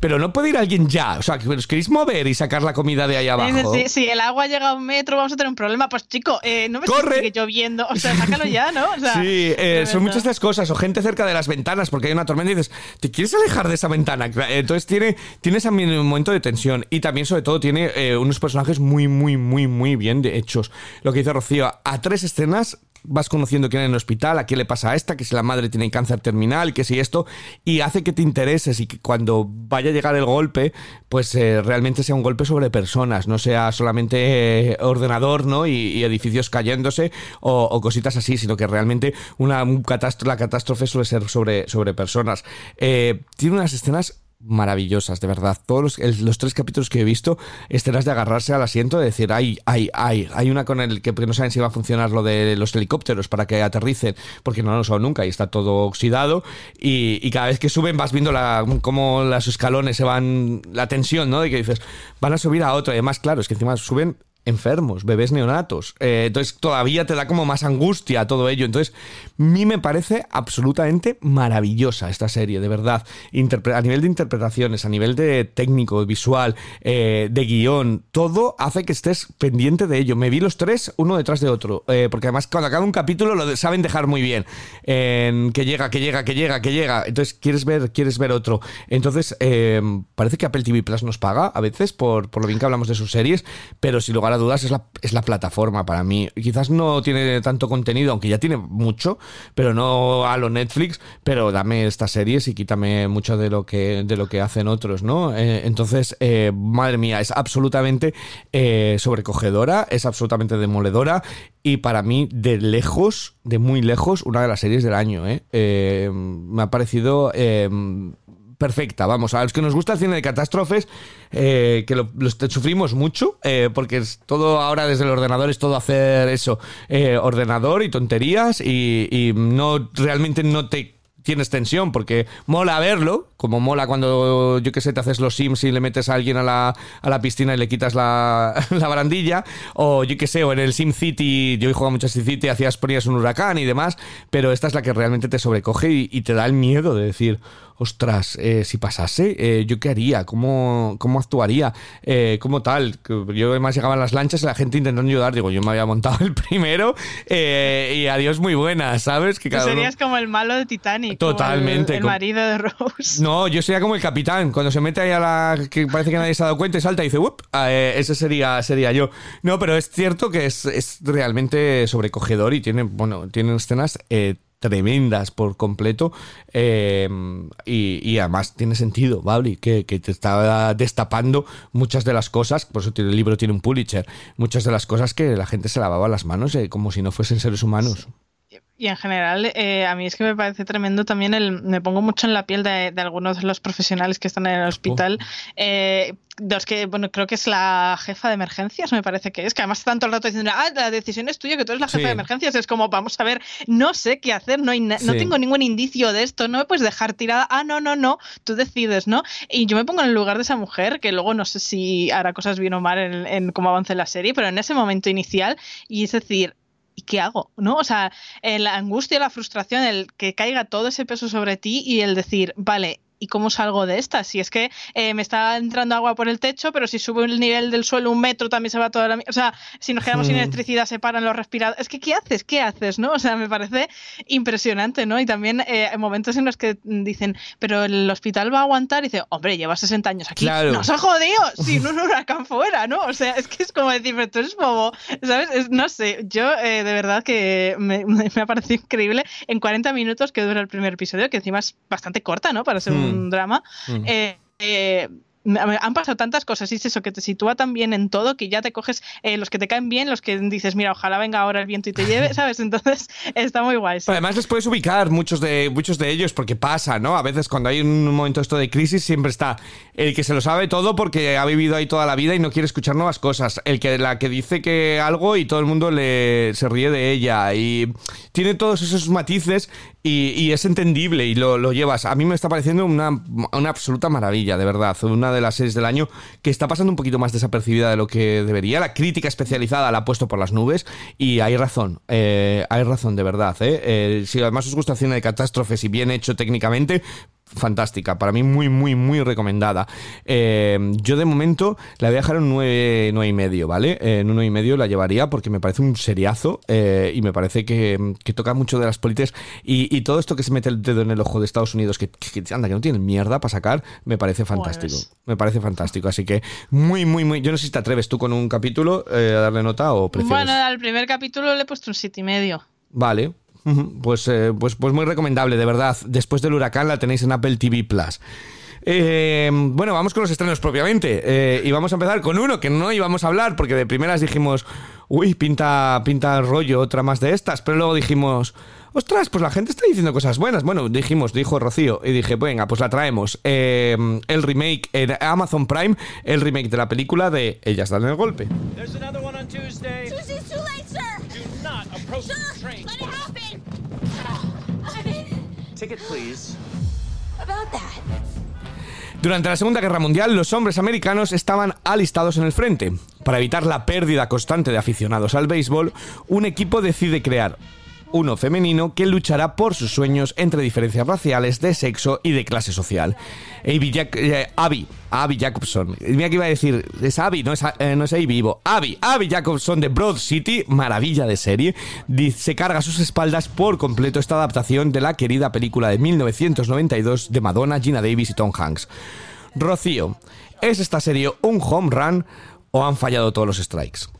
pero no puede ir alguien ya. O sea, que os queréis mover y sacar la comida de ahí abajo. Si, el agua llega a un metro, vamos a tener un problema. Pues chico, eh, no me Corre. que lloviendo. O sea, sácalo ya, ¿no? sí, eh, son muchas de estas cosas. O gente cerca de las ventanas porque hay una tormenta y dices, ¿te quieres alejar de esa ventana? Entonces tiene, tiene también un momento de tensión. Y también, sobre todo, tiene eh, unos personajes muy, muy, muy, muy bien hechos. Lo que dice Rocío, a tres escenas vas conociendo quién hay en el hospital, a qué le pasa a esta, que si la madre tiene cáncer terminal, que si esto, y hace que te intereses y que cuando vaya a llegar el golpe, pues eh, realmente sea un golpe sobre personas, no sea solamente eh, ordenador, ¿no? Y, edificios cayéndose o, cositas así, sino que realmente una la catástrofe suele ser sobre, sobre personas. Eh, tiene unas escenas maravillosas, de verdad. Todos los, tres capítulos que he visto, escenas de agarrarse al asiento, de decir, ay, ay, ay, hay una con el que no saben si va a funcionar lo de los helicópteros para que aterricen, porque no lo son nunca y está todo oxidado. Y, cada vez que suben vas viendo la, cómo los escalones se van, la tensión, ¿no? De que dices, van a subir a otro. Y además, claro, es que encima suben enfermos, bebés neonatos. Eh, entonces todavía te da como más angustia todo ello. Entonces, a mí me parece absolutamente maravillosa esta serie, de verdad. a nivel de interpretaciones, a nivel de técnico, visual, eh, de guion, todo hace que estés pendiente de ello. Me vi los tres uno detrás de otro, eh, porque además cuando acaba un capítulo lo saben dejar muy bien. que llega, que llega, que llega, que llega. Entonces, quieres ver, quieres ver otro. Entonces, parece que Apple TV Plus nos paga a veces por, por lo bien que hablamos de sus series, pero si lugar dudas es la, es la plataforma para mí. Quizás no tiene tanto contenido, aunque ya tiene mucho, pero no a lo Netflix, pero dame estas series y quítame mucho de lo que, de lo que hacen otros, ¿no? Eh, entonces, eh, madre mía, es absolutamente eh, sobrecogedora, es absolutamente demoledora y para mí, de lejos, de muy lejos, una de las series del año, me ha parecido perfecta. Vamos, a los que nos gusta el cine de catástrofes, eh, que lo, sufrimos mucho, eh, porque es todo ahora desde el ordenador es todo hacer eso, eh, ordenador y tonterías y, no realmente no te tienes tensión porque mola verlo, como mola cuando, yo qué sé, te haces los sims y le metes a alguien a la, a la piscina y le quitas la, (laughs) la, barandilla, o yo qué sé, o en el Sim City, yo he jugado mucho a Sim City, hacías, ponías un huracán y demás, pero esta es la que realmente te sobrecoge y te da el miedo de decir, ostras, eh, si pasase, eh, ¿yo qué haría? ¿Cómo, cómo actuaría? Eh, ¿Cómo tal? Yo además llegaban las lanchas y la gente intentando ayudar. Digo, yo me había montado (laughs) el primero y adiós muy buena, ¿sabes? Que serías como el malo de Titanic. Totalmente. el, marido de Rose. No, yo sería como el capitán. Cuando se mete ahí a la... que parece que nadie se ha dado cuenta y salta y dice, ¡up! Ese sería, sería yo. No, pero es cierto que es, es realmente sobrecogedor y tiene, bueno, tiene escenas tremendas por completo eh, y, además tiene sentido, Babli, que, que, te está destapando muchas de las cosas, por eso el libro tiene un Pulitzer, muchas de las cosas que la gente se lavaba las manos eh, como si no fuesen seres humanos. Y en general, eh, a mí es que me parece tremendo también el. Me pongo mucho en la piel de, algunos de los profesionales que están en el hospital. Eh, los que, bueno, creo que es la jefa de emergencias, me parece que es, que además todo el rato diciendo, ah, la decisión es tuya, que tú eres la jefa de emergencias. Es como, vamos a ver, no sé qué hacer, no, hay no tengo ningún indicio de esto, no me puedes dejar tirada. Ah, no, no, no, tú decides, ¿no? Y yo me pongo en el lugar de esa mujer, que luego no sé si hará cosas bien o mal en, en cómo avance la serie, pero en ese momento inicial, y es decir, ¿y qué hago? ¿No? O sea, la angustia, la frustración, el que caiga todo ese peso sobre ti y el decir, vale, ¿y cómo salgo de esta? Si es que eh, me está entrando agua por el techo, pero si sube el nivel del suelo un metro también se va toda la... O sea, si nos quedamos sin hmm. electricidad se paran los respiradores. Es que, ¿qué haces? ¿Qué haces? ¿No? O sea, me parece impresionante, ¿no? Y también eh, hay momentos en los que dicen, pero el hospital va a aguantar y dice, hombre, lleva 60 años aquí. Claro. ¡Nos ha jodido! Sin un (laughs) huracán fuera, ¿no? O sea, es que es como decir, pero tú eres bobo, ¿sabes? no sé, yo eh, de verdad que me, (laughs) me, ha parecido increíble en 40 minutos que dura el primer episodio, que encima es bastante corta, ¿no? Para ser un un drama. Mm. Eh, eh, han pasado tantas cosas y es eso que te sitúa también en todo que ya te coges eh, los que te caen bien, los que dices, mira, ojalá venga ahora el viento y te (laughs) lleve, ¿sabes? Entonces (laughs) está muy guay. Además les puedes ubicar muchos de, muchos de ellos porque pasa, ¿no? A veces cuando hay un momento esto de crisis siempre está el que se lo sabe todo porque ha vivido ahí toda la vida y no quiere escuchar nuevas cosas, el que la que dice que algo y todo el mundo le se ríe de ella y tiene todos esos matices y, es entendible y lo, llevas. A mí me está pareciendo una, una, absoluta maravilla, de verdad. Una de las series del año que está pasando un poquito más desapercibida de lo que debería. La crítica especializada la ha puesto por las nubes y hay razón. Eh, hay razón, de verdad. ¿eh? Eh, si además os gusta cine de catástrofes y bien hecho técnicamente, fantástica, para mí muy, muy, muy recomendada. Eh, yo de momento la voy a dejar en un 9, y medio, ¿vale? en un 9 y medio la llevaría porque me parece un seriazo eh, y me parece que, toca mucho de las políticas y, todo esto que se mete el dedo en el ojo de Estados Unidos, que, anda, que no tienen mierda para sacar, me parece fantástico. Me parece fantástico, así que muy, muy, muy... Yo no sé si te atreves tú con un capítulo eh, a darle nota o prefieres... Bueno, al primer capítulo le he puesto un 7 y medio. Vale, pues, eh, pues, pues muy recomendable, de verdad. Después del huracán la tenéis en Apple TV Plus. Eh, bueno, vamos con los estrenos propiamente. Eh, y vamos a empezar con uno que no íbamos a hablar porque de primeras dijimos, uy, pinta, pinta rollo, otra más de estas. Pero luego dijimos, ostras, pues la gente está diciendo cosas buenas. Bueno, dijimos, dijo Rocío, y dije, venga, pues la traemos. el remake en Amazon Prime, el remake de la película de Ellas dan el golpe. Durante la Segunda Guerra Mundial, los hombres americanos estaban alistados en el frente. Para evitar la pérdida constante de aficionados al béisbol, un equipo decide crear uno femenino que luchará por sus sueños entre diferencias raciales, de sexo y de clase social. Abby, eh, Abby, Jacobson. Mira que iba a decir, es Abby, no es, eh, no es Abby vivo. Abby, Abby Jacobson de Broad City, maravilla de serie, se carga a sus espaldas por completo esta adaptación de la querida película de 1992 de Madonna, Gina Davis y Tom Hanks. Rocío, ¿es esta serie un home run o han fallado todos los strikes?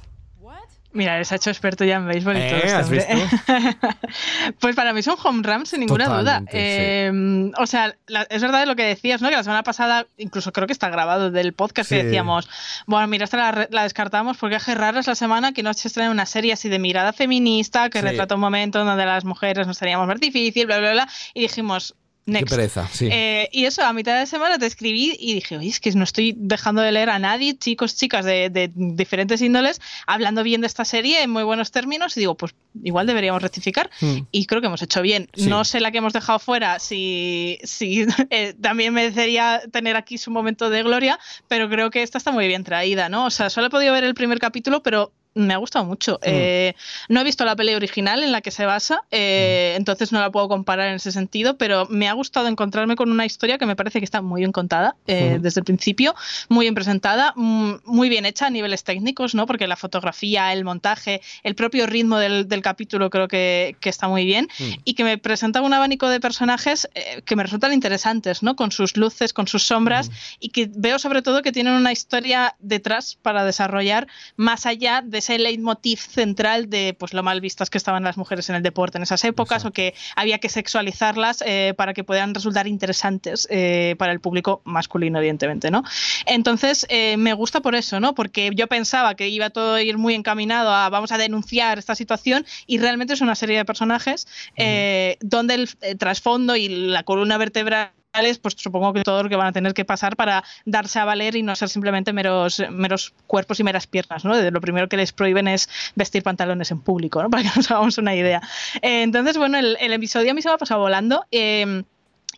Mira, les ha hecho experto ya en béisbol y todo ¿Eh? esto. (laughs) pues para mí son home runs sin ninguna duda. Em, o sea, es verdad lo que decías, ¿no? Que la semana pasada, incluso creo que está grabado del podcast que decíamos, bueno, mira, esta la, descartamos porque es rara es la semana que no se estrena una serie así de mirada feminista que retrata un momento donde las mujeres nos teníamos más difícil, bla, bla, bla. Y dijimos, Qué pereza, sí. Eh, y eso, a mitad de semana te escribí y dije, oye, es que no estoy dejando de leer a nadie, chicos, chicas de, diferentes índoles, hablando bien de esta serie en muy buenos términos y digo, pues igual deberíamos rectificar hmm. y creo que hemos hecho bien. No sé la que hemos dejado fuera, si, si (laughs) eh, también merecería tener aquí su momento de gloria, pero creo que esta está muy bien traída, ¿no? O sea, solo he podido ver el primer capítulo, pero me ha gustado mucho. Mm. Eh, no he visto la pelea original en la que se basa, eh, mm. entonces no la puedo comparar en ese sentido, pero me ha gustado encontrarme con una historia que me parece que está muy bien contada eh, desde el principio, muy bien presentada, mm, muy bien hecha a niveles técnicos, ¿no? Porque la fotografía, el montaje, el propio ritmo del, capítulo creo que, está muy bien y que me presenta un abanico de personajes que me resultan interesantes, ¿no? Con sus luces, con sus sombras y que veo sobre todo que tienen una historia detrás para desarrollar más allá de ese leitmotiv central de pues lo mal vistas que estaban las mujeres en el deporte en esas épocas o que había que sexualizarlas eh, para que puedan resultar interesantes eh, para el público masculino, evidentemente, ¿no? Entonces, eh, me gusta por eso, ¿no? Porque yo pensaba que iba todo a ir muy encaminado a vamos a denunciar esta situación y realmente es una serie de personajes donde el trasfondo y la columna vertebral pues supongo que todo lo que van a tener que pasar para darse a valer y no ser simplemente meros, meros cuerpos y meras piernas, ¿no? Lo primero que les prohíben es vestir pantalones en público, ¿no? (laughs) Para que nos hagamos una idea. Eh, entonces, bueno, el, episodio a mí se me ha pasado volando. Eh,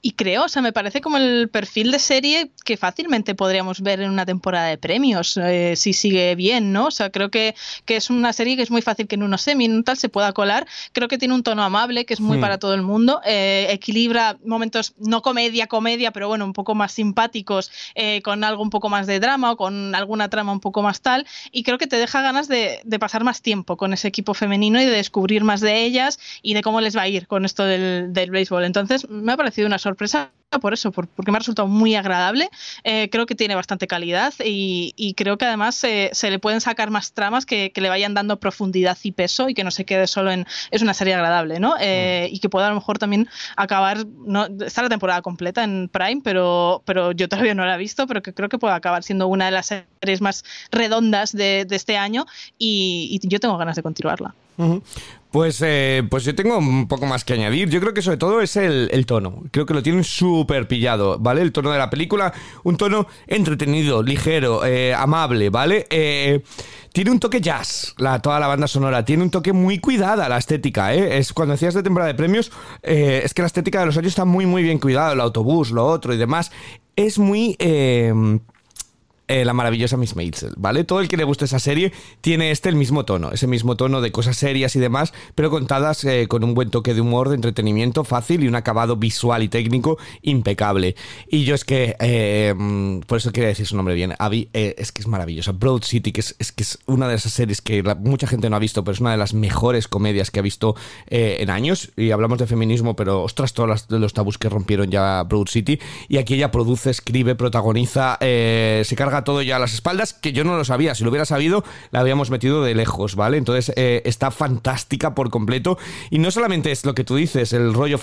y creo, o sea, me parece como el perfil de serie que fácilmente podríamos ver en una temporada de premios, eh, si sigue bien, ¿no? O sea, creo que, que, es una serie que es muy fácil que en unos semi, en tal se pueda colar. Creo que tiene un tono amable, que es muy hmm. para todo el mundo. Eh, equilibra momentos, no comedia, comedia, pero bueno, un poco más simpáticos, eh, con algo un poco más de drama o con alguna trama un poco más tal. Y creo que te deja ganas de, de pasar más tiempo con ese equipo femenino y de descubrir más de ellas y de cómo les va a ir con esto del, del béisbol. Entonces, me ha parecido una sorpresa por eso, porque me ha resultado muy agradable. Eh, creo que tiene bastante calidad y, creo que además se le pueden sacar más tramas que, le vayan dando profundidad y peso y que no se quede solo en. Es una serie agradable, ¿no? Eh, mm. Y que pueda a lo mejor también acabar. No, está la temporada completa en Prime, pero, pero yo todavía no la he visto, pero que creo que puede acabar siendo una de las series más redondas de, este año y, yo tengo ganas de continuarla. Pues, eh, pues yo tengo un poco más que añadir. Yo creo que sobre todo es el, tono. Creo que lo tienen súper pillado, ¿vale? El tono de la película, un tono entretenido, ligero, eh, amable, ¿vale? Eh, tiene un toque jazz, la, toda la banda sonora. Tiene un toque muy cuidada la estética, ¿eh? Es, cuando decías de temporada de premios, es que la estética de los años está muy, muy bien cuidada. El autobús, lo otro y demás. Es muy... Eh, la maravillosa Miss Maisel, ¿vale? Todo el que le guste esa serie tiene este el mismo tono, ese mismo tono de cosas serias y demás, pero contadas eh, con un buen toque de humor, de entretenimiento fácil y un acabado visual y técnico impecable. Y yo es que, eh, mm, por eso quería decir su nombre bien, Abby, es que es maravillosa. Broad City, que es, que es una de esas series que mucha gente no ha visto, pero es una de las mejores comedias que ha visto en años. Y hablamos de feminismo, pero ostras, todos los tabús que rompieron ya Broad City. Y aquí ella produce, escribe, protagoniza, se carga todo ya a las espaldas, que yo no lo sabía. Si lo hubiera sabido, la habíamos metido de lejos, ¿vale? Entonces eh, está fantástica por completo. Y no solamente es lo que tú dices, el rollo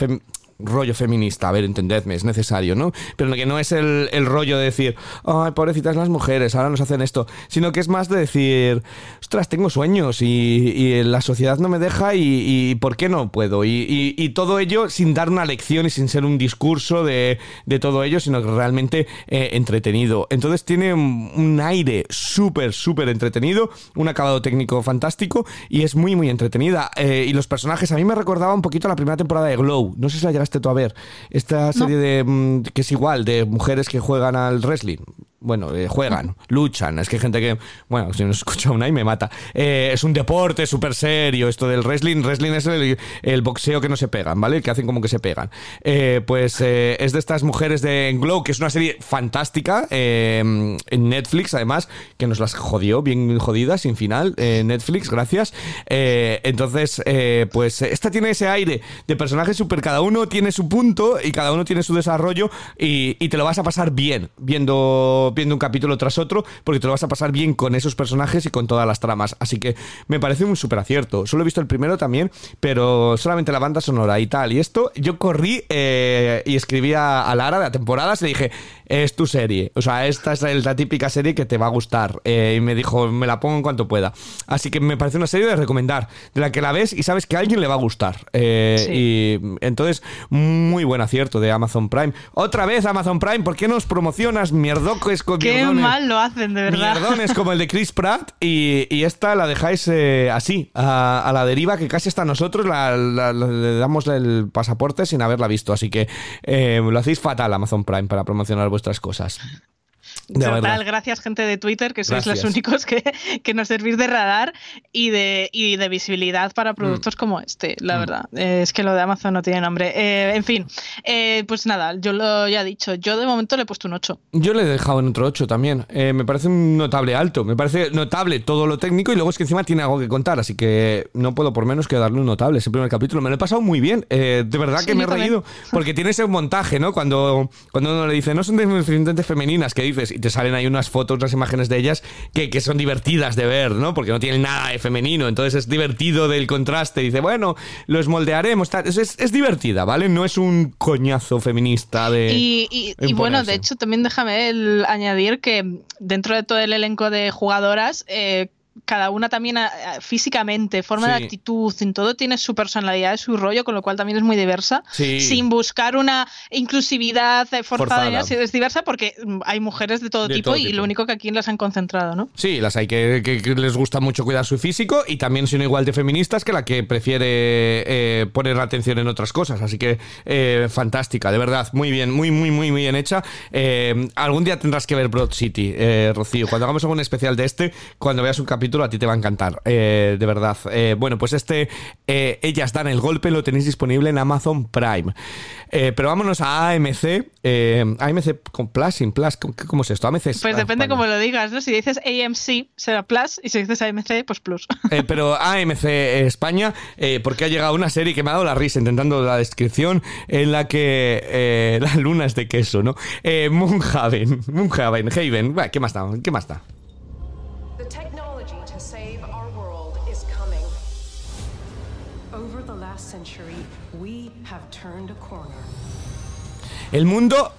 rollo feminista, a ver, entendedme, es necesario, ¿no? Pero que no es el, rollo de decir, ay, pobrecitas las mujeres, ahora nos hacen esto, sino que es más de decir, ostras, tengo sueños y, la sociedad no me deja y, ¿por qué no puedo? Y, todo ello sin dar una lección y sin ser un discurso de, todo ello, sino que realmente eh, entretenido. Entonces tiene un, aire súper, súper entretenido, un acabado técnico fantástico y es muy, muy entretenida. Eh, y los personajes a mí me recordaba un poquito la primera temporada de Glow, no sé si la llegaste tú a ver, esta serie de mm, que es igual, de mujeres que juegan al wrestling bueno, eh, juegan, luchan. Es que hay gente que, bueno, si no escucha una y me mata. Eh, es un deporte súper serio esto del wrestling. Wrestling es el, boxeo que no se pegan, ¿vale? Que hacen como que se pegan. Eh, pues es de estas mujeres de Glow, que es una serie fantástica en Netflix, además, que nos las jodió, bien jodidas, sin final. Netflix, gracias. entonces, pues esta tiene ese aire de personaje súper, cada uno tiene su punto y cada uno tiene su desarrollo y, y te lo vas a pasar bien viendo viendo un capítulo tras otro, porque te lo vas a pasar bien con esos personajes y con todas las tramas. Así que me parece un súper acierto. Solo he visto el primero también, pero solamente la banda sonora y tal. Y esto, yo corrí eh, y escribí a, Lara de la temporada y le dije, es tu serie. O sea, esta es la típica serie que te va a gustar. Eh, y me dijo, me la pongo en cuanto pueda. Así que me parece una serie de recomendar, de la que la ves y sabes que a alguien le va a gustar. Eh, y entonces, muy buen acierto de Amazon Prime. Otra vez Amazon Prime, ¿por qué nos promocionas mierdoco Qué mal lo hacen, de verdad. Mierdones como el de Chris Pratt y, esta la dejáis eh, así, a, la deriva que casi hasta nosotros le damos el pasaporte sin haberla visto. Así que eh, lo hacéis fatal Amazon Prime para promocionar vuestras cosas. Total, gracias gente de Twitter, que sois los únicos que, que, nos servís de radar y de, y de visibilidad para mm. productos como este, la mm. verdad. es que lo de Amazon no tiene nombre. Eh, en fin, eh, pues nada, yo lo ya he dicho, yo de momento le he puesto un 8. Yo le he dejado en otro 8 también. Eh, me parece un notable alto, me parece notable todo lo técnico y luego es que encima tiene algo que contar, así que no puedo por menos que darle un notable ese primer capítulo. Me lo he pasado muy bien, de verdad que me he reído, porque tiene ese montaje, ¿no? Cuando, cuando uno le dice, no son deficientes femeninas, que dices, y te salen ahí unas fotos, unas imágenes de ellas que, que, son divertidas de ver, ¿no? Porque no tienen nada de femenino, entonces es divertido del contraste. Dice, bueno, los moldearemos, tal. Es, es, divertida, ¿vale? No es un coñazo feminista de. Y, y, bueno, de hecho, también déjame añadir que dentro de todo el elenco de jugadoras, eh, cada una también eh, físicamente, forma de actitud, en todo tiene su personalidad, su rollo, con lo cual también es muy diversa, sin buscar una inclusividad eh, forzada, es diversa porque mm, hay mujeres de todo, tipo, y lo único que aquí las han concentrado, ¿no? Sí, las hay que, les gusta mucho cuidar su físico y también son igual de feministas que la que prefiere eh, poner atención en otras cosas, así que fantástica, de verdad, muy bien, muy, muy, muy, muy bien hecha. algún día tendrás que ver Broad City, Rocío, cuando hagamos algún especial de este, cuando veas un capítulo capítulo a ti te va a encantar, eh, de verdad. Eh, bueno, pues este, eh, Ellas dan el golpe, lo tenéis disponible en Amazon Prime. pero vámonos a AMC, AMC con Plus, sin Plus, ¿cómo es esto? AMC Pues depende cómo lo digas, ¿no? Si dices AMC será Plus y si dices AMC, pues Plus. (laughs) pero AMC España, porque ha llegado una serie que me ha dado la risa intentando la descripción en la que (laughs) la luna es de queso, ¿no? Moonhaven, Moonhaven, Haven, ¿qué más da? ¿Qué más da? El mundo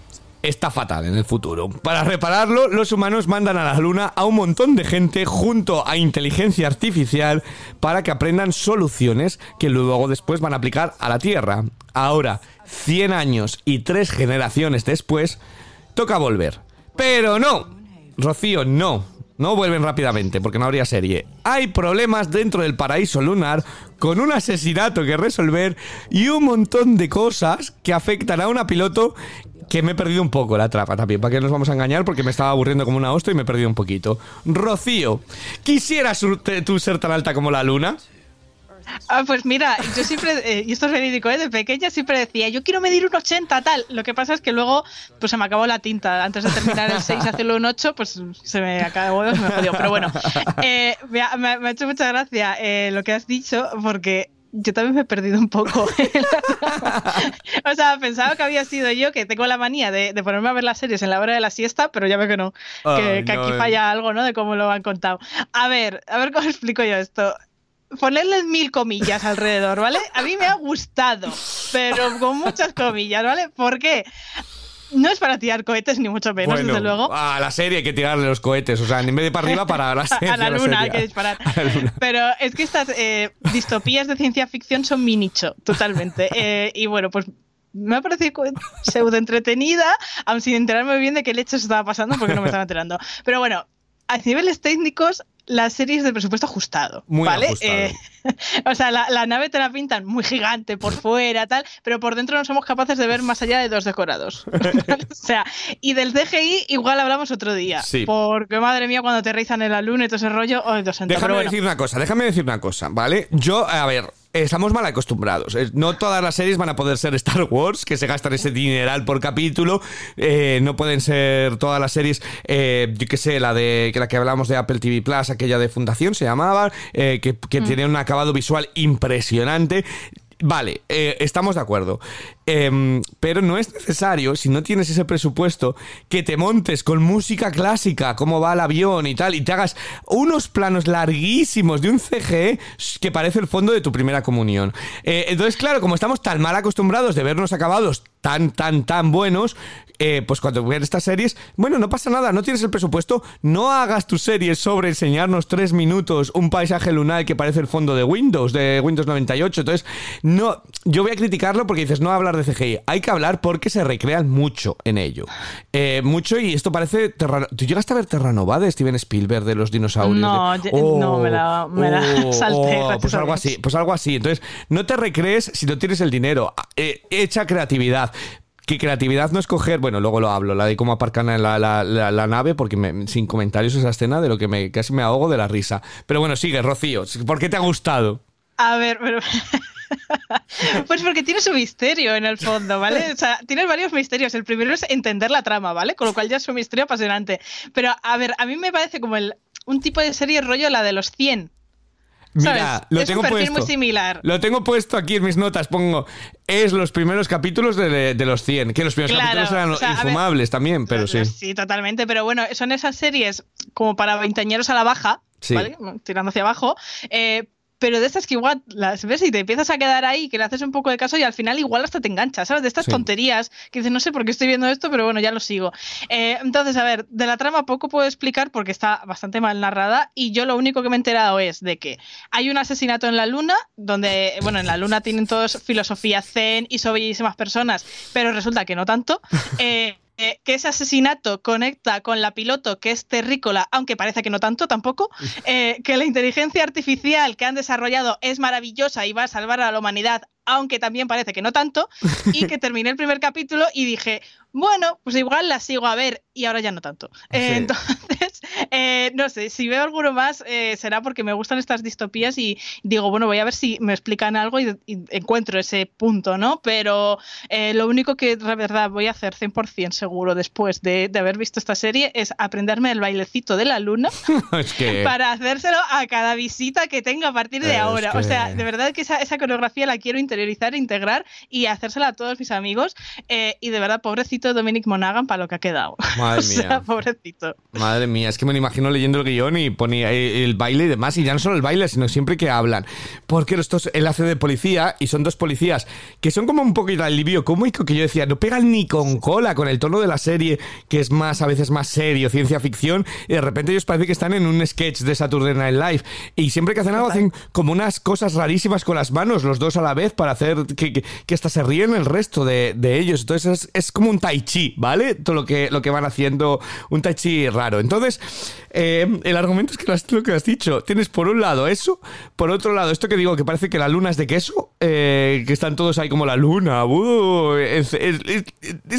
está fatal en el futuro. Para repararlo, los humanos mandan a la Luna a un montón de gente junto a inteligencia artificial para que aprendan soluciones que luego después van a aplicar a la Tierra. Ahora, 100 años y 3 generaciones después, toca volver. Pero no, Rocío, no. No vuelven rápidamente porque no habría serie. Hay problemas dentro del paraíso lunar con un asesinato que resolver y un montón de cosas que afectan a una piloto que me he perdido un poco la trapa también. ¿Para qué nos vamos a engañar? Porque me estaba aburriendo como una hostia y me he perdido un poquito. Rocío, ¿quisieras tú ser tan alta como la luna? Ah, pues mira, yo siempre, eh, y esto es verídico, ¿eh? de pequeña siempre decía, yo quiero medir un 80, tal. Lo que pasa es que luego, pues se me acabó la tinta. Antes de terminar el 6 y hacerlo un 8, pues se me acabó, se me jodió. Pero bueno, eh, me, ha, hecho mucha gracia eh, lo que has dicho, porque yo también me he perdido un poco. (laughs) o sea, pensaba que había sido yo, que tengo la manía de, ponerme a ver las series en la hora de la siesta, pero ya veo que no, que, aquí falla algo, ¿no? De cómo lo han contado. A ver, a ver cómo (laughs) explico yo esto ponerles mil comillas alrededor, ¿vale? A mí me ha gustado, pero con muchas comillas, ¿vale? ¿Por qué? No es para tirar cohetes, ni mucho menos, desde luego. A la serie hay que tirarle los cohetes, o sea, en vez de para arriba, para la (laughs) serie. a la luna hay que disparar. Pero es que estas eh, distopías de ciencia ficción son mi nicho, totalmente. Eh, y bueno, pues me ha parecido pseudo entretenida, aun sin enterarme bien de qué leche estaba pasando, porque no me estaba enterando. Pero bueno, a niveles técnicos las series de presupuesto ajustado. Muy ¿vale? Ajustado. Eh, (laughs) o sea, la, nave te la pintan muy gigante por (laughs) fuera, tal, pero por dentro no somos capaces de ver más allá de dos decorados. (laughs) o sea, y del CGI igual hablamos otro día. Sí. Porque madre mía, cuando te rizan en la luna y todo ese rollo, oh, Déjame decir una cosa, déjame decir una cosa, ¿vale? Yo, a ver, estamos mal acostumbrados. No todas las series van a poder ser Star Wars, que se gastan ese dineral por capítulo. Eh, no pueden ser todas las series, eh, yo qué sé, la de la que hablábamos de Apple TV Plus, aquella de Fundación se llamaba, eh, que, que mm. un acabado visual impresionante. Vale, eh, estamos de acuerdo. Em, pero no es necesario, si no tienes ese presupuesto, que te montes con música clásica, cómo va el avión y tal, y te hagas unos planos larguísimos de un CGE que parece el fondo de tu primera comunión. Eh, entonces, claro, como estamos tan mal acostumbrados de vernos acabados tan, tan, tan buenos, eh, pues cuando ves estas series, bueno, no pasa nada, no tienes el presupuesto, no hagas tus series sobre enseñarnos tres minutos un paisaje lunar que parece el fondo de Windows, de Windows 98. Entonces, no, yo voy a criticarlo porque dices, no hablar de CGI, hay que hablar porque se recrean mucho en ello. Eh, mucho y esto parece Terrano. ¿Tú llegaste a ver Terranova de Steven Spielberg de los dinosaurios? No, no, me la, me oh, (laughs) salté. Oh, pues algo así, pues algo así. Entonces, no te recrees si no tienes el dinero. Eh, echa creatividad que creatividad no es coger, bueno, luego lo hablo, la de cómo aparcan la, la, nave, porque sin comentarios esa escena de lo que me, casi me ahogo de la risa. Pero bueno, sigue, Rocío, ¿por qué te ha gustado? A ver, pero... (laughs) Pues porque tiene su misterio en el fondo, ¿vale? O sea, tiene varios misterios. El primero es entender la trama, ¿vale? Con lo cual ya es un misterio apasionante. Pero, a ver, a mí me parece como el, un tipo de serie rollo la de los 100, Mira, lo es tengo un puesto. muy similar. Lo tengo puesto aquí en mis notas. Pongo, es los primeros capítulos de, los 100. Que los primeros capítulos eran infumables también, pero sí. Sí, totalmente. Pero bueno, son esas series como para veinteañeros a la baja, ¿vale? Tirando hacia abajo. Eh, pero de estas que igual las ves y te empiezas a quedar ahí, que le haces un poco de caso y al final igual hasta te enganchas, ¿sabes? De estas tonterías que dices, no sé por qué estoy viendo esto, pero bueno, ya lo sigo. Eh, entonces, a ver, de la trama poco puedo explicar porque está bastante mal narrada y yo lo único que me he enterado es de que hay un asesinato en la luna, donde, bueno, en la luna tienen todos filosofía zen y son bellísimas personas, pero resulta que no tanto. (laughs) Eh, eh, que ese asesinato conecta con la piloto que es terrícola, aunque parece que no tanto tampoco, (laughs) eh, que la inteligencia artificial que han desarrollado es maravillosa y va a salvar a la humanidad, aunque también parece que no tanto, y que (laughs) terminé el primer capítulo y dije, bueno, pues igual la sigo a ver y ahora ya no tanto. entonces, (laughs) Eh, no sé, si veo alguno más eh, será porque me gustan estas distopías y digo, bueno, voy a ver si me explican algo y, encuentro ese punto, ¿no? Pero eh, lo único que de verdad voy a hacer 100% seguro después de, haber visto esta serie es aprenderme el bailecito de la luna (laughs) para hacérselo a cada visita que tenga a partir de ahora. O sea, de verdad que esa, esa, coreografía la quiero interiorizar, integrar y hacérsela a todos mis amigos. y de verdad, pobrecito Dominic Monaghan para lo que ha quedado. (laughs) Madre mía. pobrecito. Madre mía, es que me lo imagino leyendo el guion y ponía el baile y demás, y ya no solo el baile, sino siempre que hablan. Porque estos, él hace de policía y son dos policías que son como un poquito alivio cómico que yo decía, no pegan ni con cola con el tono de la serie, que es más, a veces más serio, ciencia ficción, y de repente ellos parece que están en un sketch de Saturday Night Live. Y siempre que hacen algo hacen como unas cosas rarísimas con las manos, los dos a la vez, para hacer que, que, hasta se ríen el resto de, de ellos. Entonces es, como un tai chi, ¿vale? Todo lo que, lo que van haciendo, un tai chi raro. Entonces, eh, el argumento es que lo que has dicho. Tienes por un lado eso, por otro lado, esto que digo que parece que la luna es de queso, eh, que están todos ahí como la luna. Uh, es,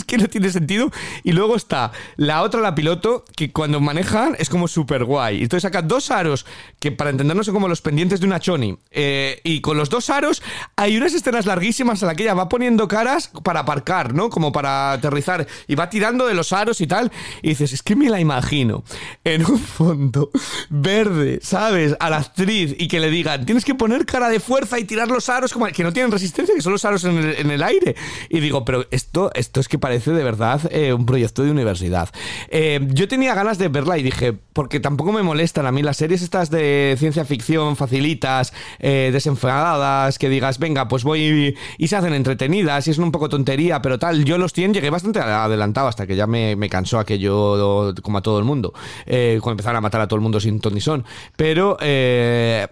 que no tiene sentido. Y luego está la otra, la piloto, que cuando manejan es como súper guay. Entonces saca dos aros, que para entendernos son como los pendientes de una choni. Eh, y con los dos aros hay unas escenas larguísimas a la que ella va poniendo caras para aparcar, ¿no? Como para aterrizar. Y va tirando de los aros y tal. Y dices, es que me la imagino en un fondo verde, ¿sabes? A la actriz y que le digan, tienes que poner cara de fuerza y tirar los aros como que no tienen resistencia, que son los aros en el, aire. Y digo, pero esto, esto es que parece de verdad eh, un proyecto de universidad. Eh, yo tenía ganas de verla y dije, porque tampoco me molestan a mí las series estas de ciencia ficción facilitas, eh, desenfadadas, que digas, venga, pues voy y, se hacen entretenidas y es un poco tontería, pero tal. Yo los 100 llegué bastante adelantado hasta que ya me, me cansó aquello como a todo el mundo. Eh, cuando empezaron a matar a todo el mundo sin ton ni son. Pero eh,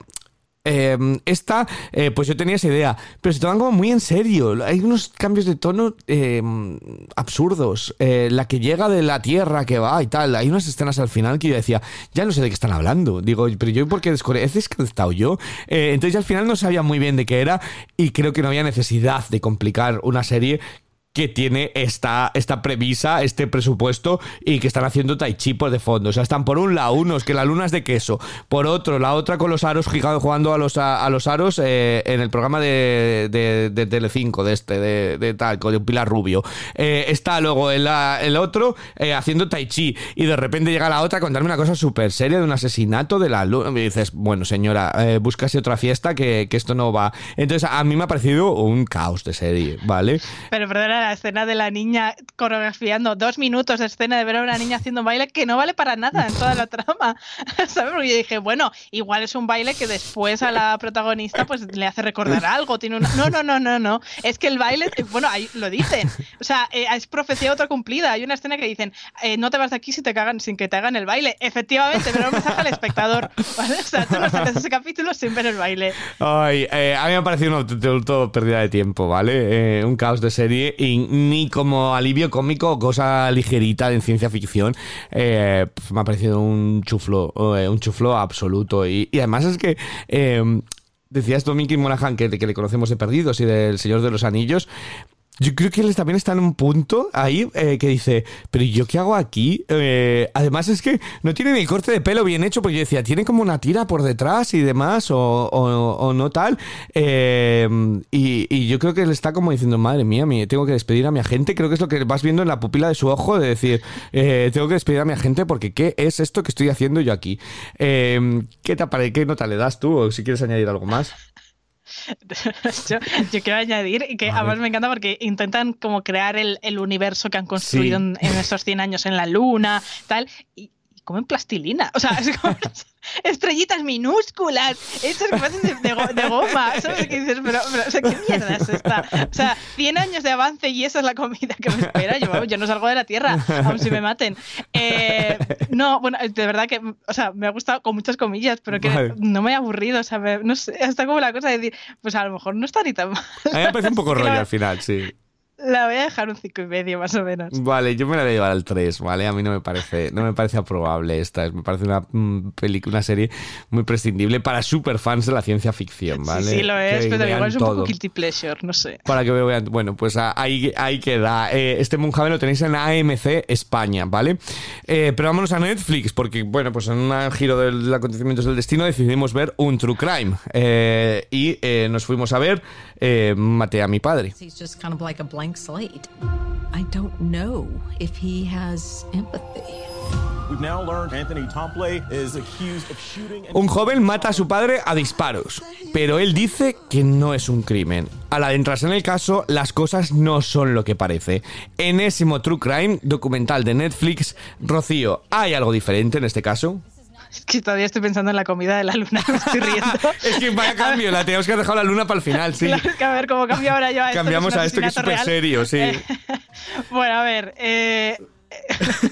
eh, esta, pues yo tenía esa idea, pero se toman como muy en serio. Hay unos cambios de tono absurdos. la que llega de la tierra que va y tal. Hay unas escenas al final que yo decía, ya no sé de qué están hablando. Digo, pero yo, ¿por qué ¿He desconectado yo? entonces al final no sabía muy bien de qué era y creo que no había necesidad de complicar una serie que tiene esta, esta premisa, este presupuesto y que están haciendo tai chi por de fondo. O sea, están por un lado unos que la luna es de queso, por otro la otra con los aros jugando a los, a, los aros eh, en el programa de, de, de Telecinco, de este, de, de tal, con Pilar Rubio. Eh, está luego el, el otro eh, haciendo tai chi y de repente llega la otra a contarme una cosa súper seria de un asesinato de la luna. Y dices, bueno señora, búscase otra fiesta que, que, esto no va. Entonces a mí me ha parecido un caos de serie, ¿vale? Pero perdona, escena de la niña coreografiando dos minutos de escena de ver a una niña haciendo un baile que no vale para nada en toda la trama. (laughs) ¿Sabes? Porque yo dije, bueno, igual es un baile que después a la protagonista pues le hace recordar algo. Tiene una... No, no, no, no, no. Es que el baile, bueno, ahí lo dicen. O sea, eh, es profecía autocumplida. Hay una escena que dicen, eh, no te vas de aquí si te cagan, sin que te hagan el baile. Efectivamente, pero un mensaje al espectador. ¿vale? O sea, tú no ese capítulo sin ver el baile. Ay, eh, a mí me ha parecido una pérdida de tiempo, ¿vale? un caos de serie y ni como alivio cómico o cosa ligerita en ciencia ficción. Eh, pues me ha parecido un chuflo, eh, un chuflo absoluto. Y, además es que eh, decías Dominic Monaghan que, que, le conocemos de Perdidos y del Señor de los Anillos. Yo creo que él también está en un punto ahí eh, que dice, pero ¿yo qué hago aquí? Eh, además es que no tiene ni corte de pelo bien hecho, porque yo decía, tiene como una tira por detrás y demás, o, no tal. Eh, y, yo creo que él está como diciendo, madre mía, tengo que despedir a mi agente. Creo que es lo que vas viendo en la pupila de su ojo, de decir, tengo que despedir a mi agente porque ¿qué es esto que estoy haciendo yo aquí? ¿qué, te, ¿Qué nota le das tú? O si quieres añadir algo más. Yo, quiero añadir que además me encanta porque intentan como crear el, universo que han construido en, estos 100 años en la luna, tal, y, comen plastilina. O sea, (laughs) es como estrellitas minúsculas, hechas que parecen de, de, goma. ¿Sabes qué dices? Pero, o sea, ¿qué mierda es esta? O sea, 100 años de avance y esa es la comida que me espera. Yo, yo no salgo de la tierra, aun si me maten. Eh, no, bueno, de verdad que, o sea, me ha gustado con muchas comillas, pero que no me he aburrido, o sea, no sé, hasta como la cosa de decir, pues a lo mejor no está ni tan mal. A mí me parece un poco (laughs) rollo al final, sí. La voy a dejar un 5 y medio más o menos. Vale, yo me la voy a llevar al 3, ¿vale? A mí no me parece, no me parece aprobable esta. Me parece una mm, película, una serie muy prescindible para superfans de la ciencia ficción, ¿vale? Sí, sí lo es, Que pero igual es un todo. poco guilty pleasure, no sé. Para que vean, bueno, pues ah, ahí, ahí queda. Eh, este Moonhaven lo tenéis en AMC España, ¿vale? Eh, pero vámonos a Netflix, porque, bueno, pues en un giro del acontecimientos del destino decidimos ver un True Crime. Eh, y eh, nos fuimos a ver eh, Maté a mi padre. He's just kind of like a blank slate. I don't know if he has empathy. We've now learned Anthony Tomplay is accused of shooting and Un joven mata a su padre a disparos, pero él dice que no es un crimen. Al adentrarse en el caso, las cosas no son lo que parece. Enésimo True Crime, documental de Netflix. Rocío, ¿hay algo diferente en este caso? Es que todavía estoy pensando en la comida de la luna, (laughs) me estoy riendo. (laughs) Es que vaya cambio, la teníamos que haber dejado la luna para el final, sí. Claro, es que a ver cómo cambio ahora yo a esto. Cambiamos que es un a esto que es súper serio, sí. Eh, (laughs) bueno, a ver. Eh,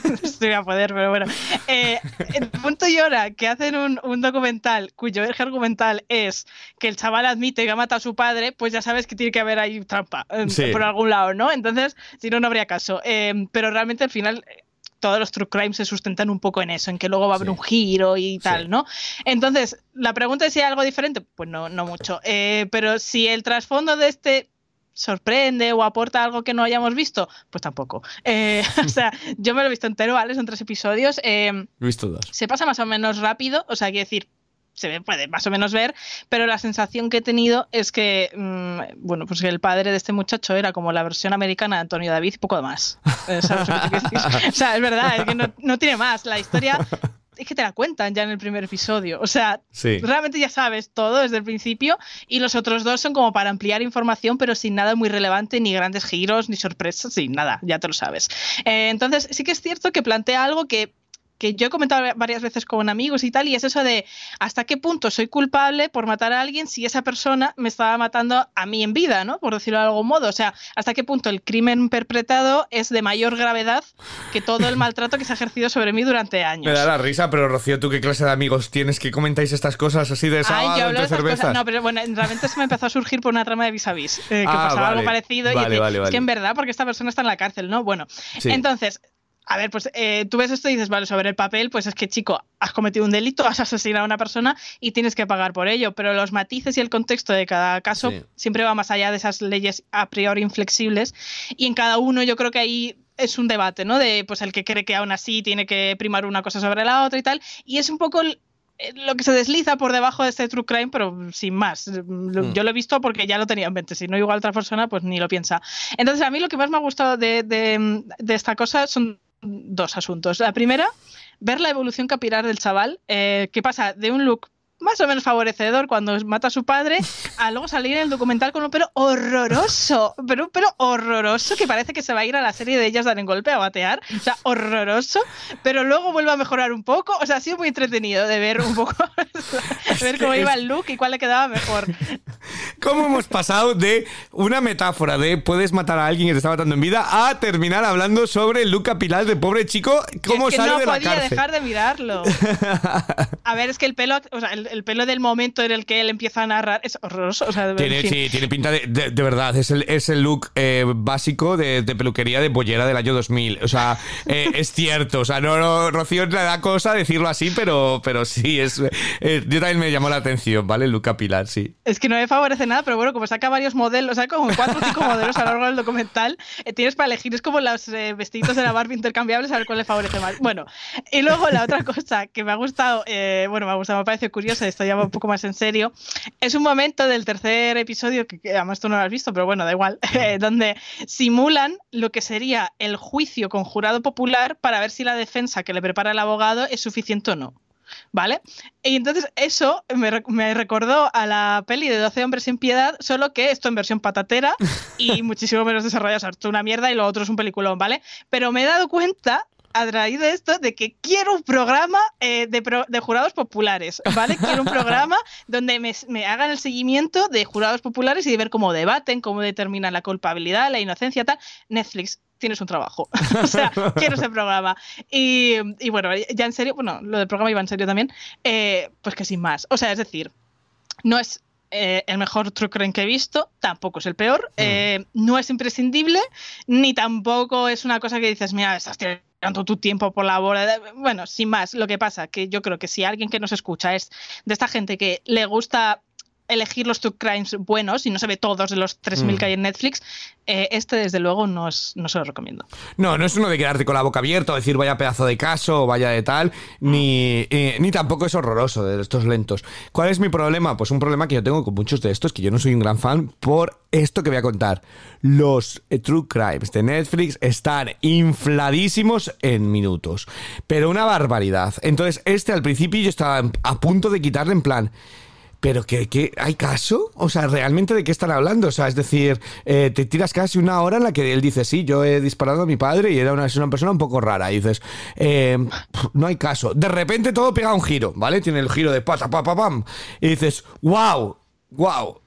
no estoy a poder, pero bueno. Eh, el punto y hora que hacen un, un documental cuyo eje argumental es que el chaval admite que ha matado a su padre, pues ya sabes que tiene que haber ahí trampa eh, Sí. por algún lado, ¿no? Entonces, si no, no habría caso. Eh, pero realmente al final eh, todos los true crimes se sustentan un poco en eso, en que luego va a haber Sí. un giro y tal, Sí. ¿no? Entonces, la pregunta es si hay algo diferente. Pues no, no mucho. Eh, pero si el trasfondo de este sorprende o aporta algo que no hayamos visto, pues tampoco. Eh, (laughs) o sea, yo me lo he visto entero, ¿vale? Son tres episodios. Eh, He visto dos. se pasa más o menos rápido, o sea, quiero decir, se puede más o menos ver, pero la sensación que he tenido es que, mm, bueno, pues que el padre de este muchacho era como la versión americana de Antonio David y poco más. Eh. (laughs) O sea, es verdad, es que no, no tiene más. La historia es que te la cuentan ya en el primer episodio. O sea, Sí. realmente ya sabes todo desde el principio y los otros dos son como para ampliar información, pero sin nada muy relevante, ni grandes giros, ni sorpresas, sin nada, ya te lo sabes. Eh, entonces, sí que es cierto que plantea algo que que yo he comentado varias veces con amigos y tal, y es eso de hasta qué punto soy culpable por matar a alguien si esa persona me estaba matando a mí en vida, ¿no? Por decirlo de algún modo. O sea, hasta qué punto el crimen perpetrado es de mayor gravedad que todo el maltrato que se ha ejercido sobre mí durante años. Me da la risa, pero Rocío, ¿tú qué clase de amigos tienes que comentáis estas cosas así de sábado Ay, yo hablo entre de esas cervezas? cosas. No, pero bueno, realmente se me empezó a surgir por una trama de vis a vis, eh, que Ah, pasaba vale. algo parecido. y Vale, dice, vale, es que en verdad, porque esta persona está en la cárcel, ¿no? Bueno, Sí. entonces. A ver, pues eh, tú ves esto y dices, vale, sobre el papel, pues es que, chico, has cometido un delito, (laughs) has asesinado a una persona y tienes que pagar por ello. Pero los matices y el contexto de cada caso Sí. siempre va más allá de esas leyes a priori inflexibles. Y en cada uno yo creo que ahí es un debate, ¿no? De pues el que cree que aún así tiene que primar una cosa sobre la otra y tal. Y es un poco el- eh, lo que se desliza por debajo de este true crime, pero sin más. Mm. Yo lo he visto porque ya lo tenía en mente. Si no, igual otra persona, pues ni lo piensa. Entonces, a mí lo que más me ha gustado de, de- de esta cosa son dos asuntos. La primera, ver la evolución capilar del chaval, eh, que pasa de un look más o menos favorecedor cuando mata a su padre, a luego salir en el documental con un pelo horroroso, pero un pelo horroroso que parece que se va a ir a la serie de ellas dar en golpe a batear, o sea, horroroso, pero luego vuelve a mejorar un poco, o sea, ha sido muy entretenido de ver un poco, (laughs) de ver cómo iba el look y cuál le quedaba mejor. ¿Cómo hemos pasado de una metáfora de puedes matar a alguien que te está matando en vida a terminar hablando sobre el look capilar de pobre chico? ¿Cómo es que sale no de la podía cárcel? dejar de mirarlo. (laughs) A ver, es que el pelo, o sea, el, el pelo del momento en el que él empieza a narrar es horroroso. O sea, Tiene, en fin. sí, tiene pinta de, de, de verdad, es el, es el look eh, básico de, de peluquería de bollera del año 2000. O sea, eh, (laughs) es cierto. O sea, no, no, Rocío le da cosa decirlo así, pero, pero sí, es. eh, yo también me llamó la atención, ¿vale? El look capilar, sí. Es que no me favorece nada, pero bueno, como saca varios modelos, saca como cuatro o cinco (laughs) modelos a lo largo del documental, eh, tienes para elegir, es como los eh, vestiditos de la Barbie intercambiables, a ver cuál le favorece más. Bueno, y luego la otra cosa que me ha gustado, bueno, me ha gustado, me parece curiosa, esto ya va un poco más en serio, es un momento del tercer episodio, que, que además tú no lo has visto, pero bueno, da igual, (laughs) eh, donde simulan lo que sería el juicio con jurado popular para ver si la defensa que le prepara el abogado es suficiente o no. ¿Vale? Y entonces eso me, me recordó a la peli de 12 hombres sin piedad, solo que esto en versión patatera y (laughs) muchísimo menos desarrollado. O sea, esto es una mierda y lo otro es un peliculón, ¿vale? Pero me he dado cuenta a raíz de esto de que quiero un programa eh, de, pro- de jurados populares, ¿vale? Quiero un (laughs) programa donde me, me hagan el seguimiento de jurados populares y de ver cómo debaten, cómo determinan la culpabilidad, la inocencia, tal. Netflix, tienes un trabajo. (laughs) o sea, quiero ese programa. Y, y bueno, ya en serio, bueno, lo del programa iba en serio también, eh, pues que sin más. O sea, es decir, no es eh, el mejor True Crime que he visto, tampoco es el peor, eh, no es imprescindible, ni tampoco es una cosa que dices, mira, estás tirando tu tiempo por la bola. Bueno, sin más, lo que pasa que yo creo que si alguien que nos escucha es de esta gente que le gusta elegir los true crimes buenos y no se ve todos de los 3.000 que hay en Netflix, eh, este desde luego no, es- no se lo recomiendo. No, no es uno de quedarte con la boca abierta o decir vaya pedazo de caso o vaya de tal, ni, eh, ni tampoco es horroroso de estos lentos. ¿Cuál es mi problema? Pues un problema que yo tengo con muchos de estos, que yo no soy un gran fan, por esto que voy a contar. Los eh, True Crimes de Netflix están infladísimos en minutos, pero una barbaridad. Entonces, este al principio yo estaba a punto de quitarle en plan... ¿Pero que, hay caso? O sea, ¿realmente de qué están hablando? O sea, es decir, eh, te tiras casi una hora en la que él dice, sí, yo he disparado a mi padre y era una, es una persona un poco rara. Y dices, eh, no hay caso. De repente todo pega un giro, ¿vale? Tiene el giro de pata, pa, pa, pam. Y dices, wow, wow.